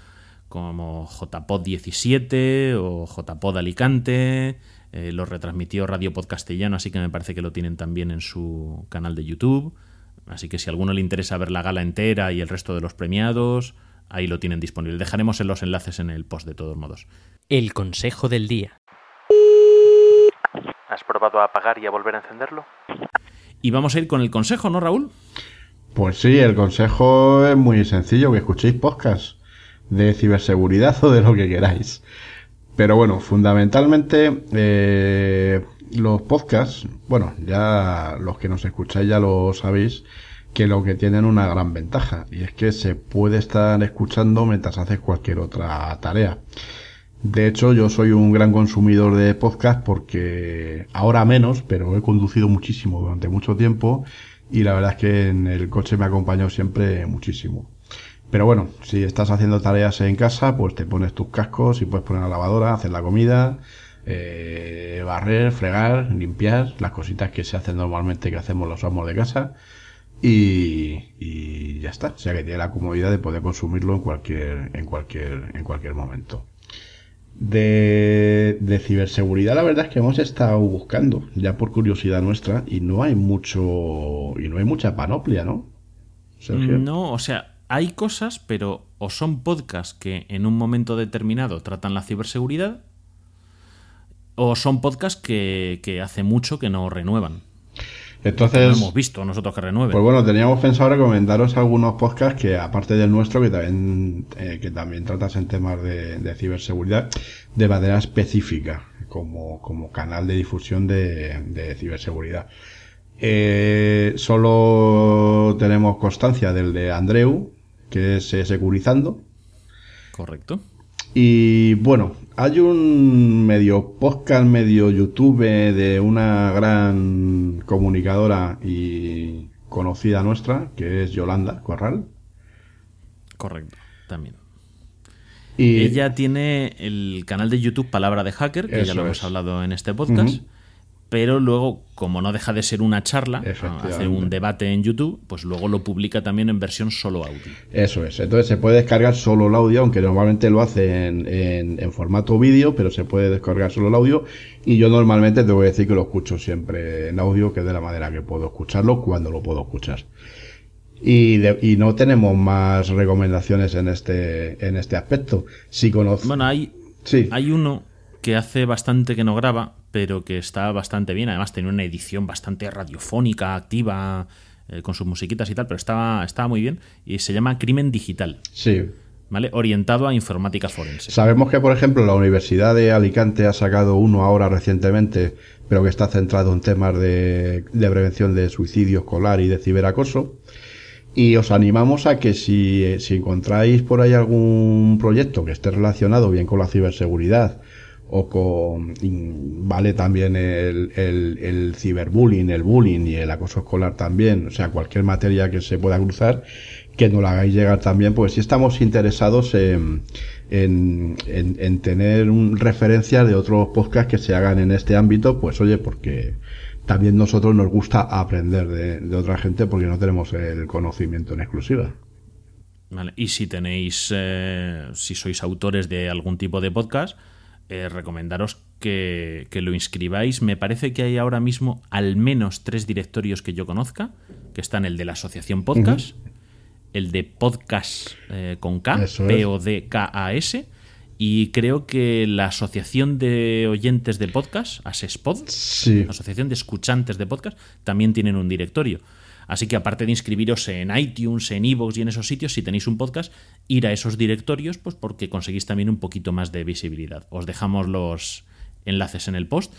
como JPod17 o JPod Alicante, eh, lo retransmitió Radio Pod Castellano, así que me parece que lo tienen también en su canal de YouTube, así que si a alguno le interesa ver la gala entera y el resto de los premiados, ahí lo tienen disponible. Dejaremos en los enlaces en el post de todos modos. El consejo del día. ¿Has probado a apagar y a volver a encenderlo? Y vamos a ir con el consejo, ¿no, Raúl? Pues sí, el consejo es muy sencillo, que escuchéis podcast de ciberseguridad o de lo que queráis. Pero bueno, fundamentalmente eh, los podcasts, bueno, ya los que nos escucháis ya lo sabéis, que lo que tienen una gran ventaja, y es que se puede estar escuchando mientras haces cualquier otra tarea. De hecho, yo soy un gran consumidor de podcast porque ahora menos, pero he conducido muchísimo durante mucho tiempo y la verdad es que en el coche me ha acompañado siempre muchísimo. Pero bueno, si estás haciendo tareas en casa, pues te pones tus cascos y puedes poner la lavadora, hacer la comida, eh, barrer, fregar, limpiar, las cositas que se hacen normalmente que hacemos los amos de casa. Y, y ya está. O sea que tiene la comodidad de poder consumirlo en cualquier, en cualquier, en cualquier momento. De, de, ciberseguridad, la verdad es que hemos estado buscando, ya por curiosidad nuestra, y no hay mucho. y no hay mucha panoplia, ¿no? Sergio. No, o sea, hay cosas, pero o son podcasts que en un momento determinado tratan la ciberseguridad, o son podcasts que, que hace mucho que no renuevan. Entonces, no hemos visto nosotros que renueven. Pues bueno, teníamos pensado recomendaros algunos podcasts que, aparte del nuestro, que también, eh, que también tratas en temas de, de, ciberseguridad de manera específica, como, como canal de difusión de, de ciberseguridad. Eh, solo tenemos constancia del de Andreu, que es eh, Securizando. Correcto. Y bueno, hay un medio podcast, medio YouTube de una gran comunicadora y conocida nuestra, que es Yolanda Corral. Correcto, también. Y Ella tiene el canal de YouTube Palabra de Hacker, que ya lo hemos hablado en este podcast. Uh -huh pero luego, como no deja de ser una charla, hace un debate en YouTube, pues luego lo publica también en versión solo audio. Eso es, entonces se puede descargar solo el audio, aunque normalmente lo hace en, en, en formato vídeo, pero se puede descargar solo el audio. Y yo normalmente tengo que decir que lo escucho siempre en audio, que es de la manera que puedo escucharlo cuando lo puedo escuchar. Y, de, y no tenemos más recomendaciones en este, en este aspecto. Si conoce... Bueno, hay, sí. hay uno que hace bastante que no graba, pero que está bastante bien. Además, tiene una edición bastante radiofónica, activa, eh, con sus musiquitas y tal, pero estaba, estaba muy bien. Y se llama Crimen Digital. Sí. ¿Vale? Orientado a informática forense. Sabemos que, por ejemplo, la Universidad de Alicante ha sacado uno ahora recientemente, pero que está centrado en temas de, de prevención de suicidio escolar y de ciberacoso. Y os animamos a que si, si encontráis por ahí algún proyecto que esté relacionado bien con la ciberseguridad, o con vale también el, el, el, ciberbullying, el bullying y el acoso escolar también, o sea, cualquier materia que se pueda cruzar, que nos la hagáis llegar también, pues si estamos interesados en, en, en, en tener referencias de otros podcasts que se hagan en este ámbito, pues oye, porque también nosotros nos gusta aprender de, de otra gente porque no tenemos el conocimiento en exclusiva. Vale. Y si tenéis, eh, si sois autores de algún tipo de podcast, eh, recomendaros que, que, lo inscribáis. Me parece que hay ahora mismo al menos tres directorios que yo conozca, que están el de la Asociación Podcast, uh -huh. el de Podcast eh, con K, P-O-D-K-A-S, y creo que la Asociación de Oyentes de Podcast, ASESPOD, sí. Asociación de Escuchantes de Podcast, también tienen un directorio. Así que aparte de inscribiros en iTunes, en iVoox y en esos sitios, si tenéis un podcast, ir a esos directorios, pues porque conseguís también un poquito más de visibilidad. Os dejamos los enlaces en el post.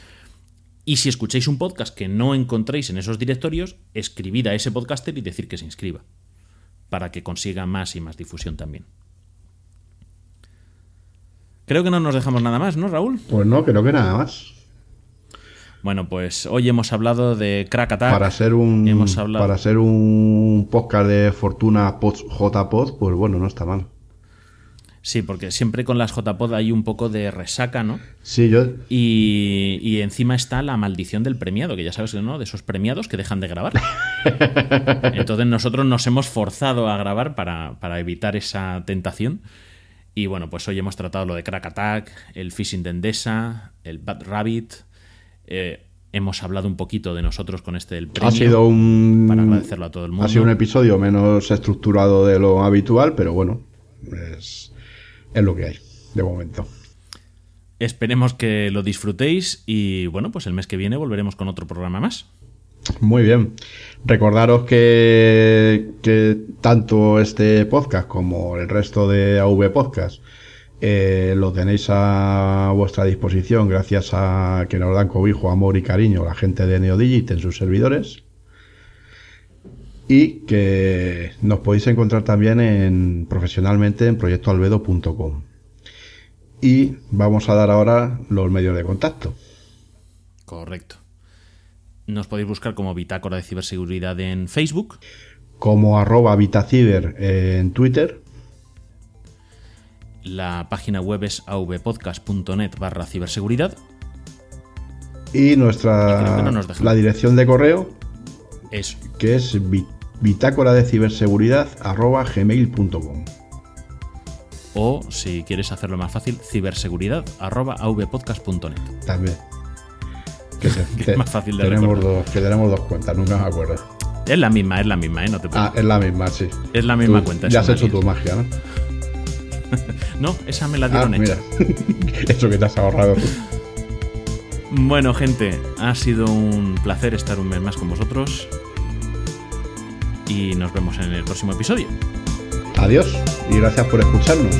Y si escucháis un podcast que no encontréis en esos directorios, escribid a ese podcaster y decir que se inscriba. Para que consiga más y más difusión también. Creo que no nos dejamos nada más, ¿no, Raúl? Pues no, creo que nada más. Bueno, pues hoy hemos hablado de Crack Attack. Para ser un, hemos hablado... para ser un podcast de Fortuna JPod, pues bueno, no está mal. Sí, porque siempre con las JPod hay un poco de resaca, ¿no? Sí, yo. Y, y, encima está la maldición del premiado, que ya sabes, ¿no? De esos premiados que dejan de grabar. Entonces nosotros nos hemos forzado a grabar para, para evitar esa tentación. Y bueno, pues hoy hemos tratado lo de Crack Attack, el Phishing de Endesa, el Bad Rabbit. Eh, hemos hablado un poquito de nosotros con este del premio. Ha sido un. Para agradecerlo a todo el mundo. Ha sido un episodio menos estructurado de lo habitual, pero bueno, es, es lo que hay, de momento. Esperemos que lo disfrutéis y bueno, pues el mes que viene volveremos con otro programa más. Muy bien. Recordaros que, que tanto este podcast como el resto de AV Podcast eh, lo tenéis a vuestra disposición gracias a que nos dan cobijo, amor y cariño la gente de Neodigit en sus servidores. Y que nos podéis encontrar también en, profesionalmente en proyectoalbedo.com. Y vamos a dar ahora los medios de contacto. Correcto. Nos podéis buscar como Bitácora de Ciberseguridad en Facebook. Como arroba Vitaciber en Twitter. La página web es avpodcast.net barra ciberseguridad. Y nuestra y no la dirección de correo Eso. que es bitácora de ciberseguridad arroba gmail.com o si quieres hacerlo más fácil ciberseguridad arroba avpodcast.net también que, se, que es más fácil de tenemos recordar. dos, que tenemos dos cuentas nunca me acuerdo Es la misma, es la misma, ¿eh? No te Ah, es la misma, sí. Es la misma Tú cuenta. Ya es has hecho tu magia, ¿no? No, esa me la Ah, dieron hecha. mira. Eso que te has ahorrado. Bueno, gente, ha sido un placer estar un mes más con vosotros. Y nos vemos en el próximo episodio. Adiós y gracias por escucharnos.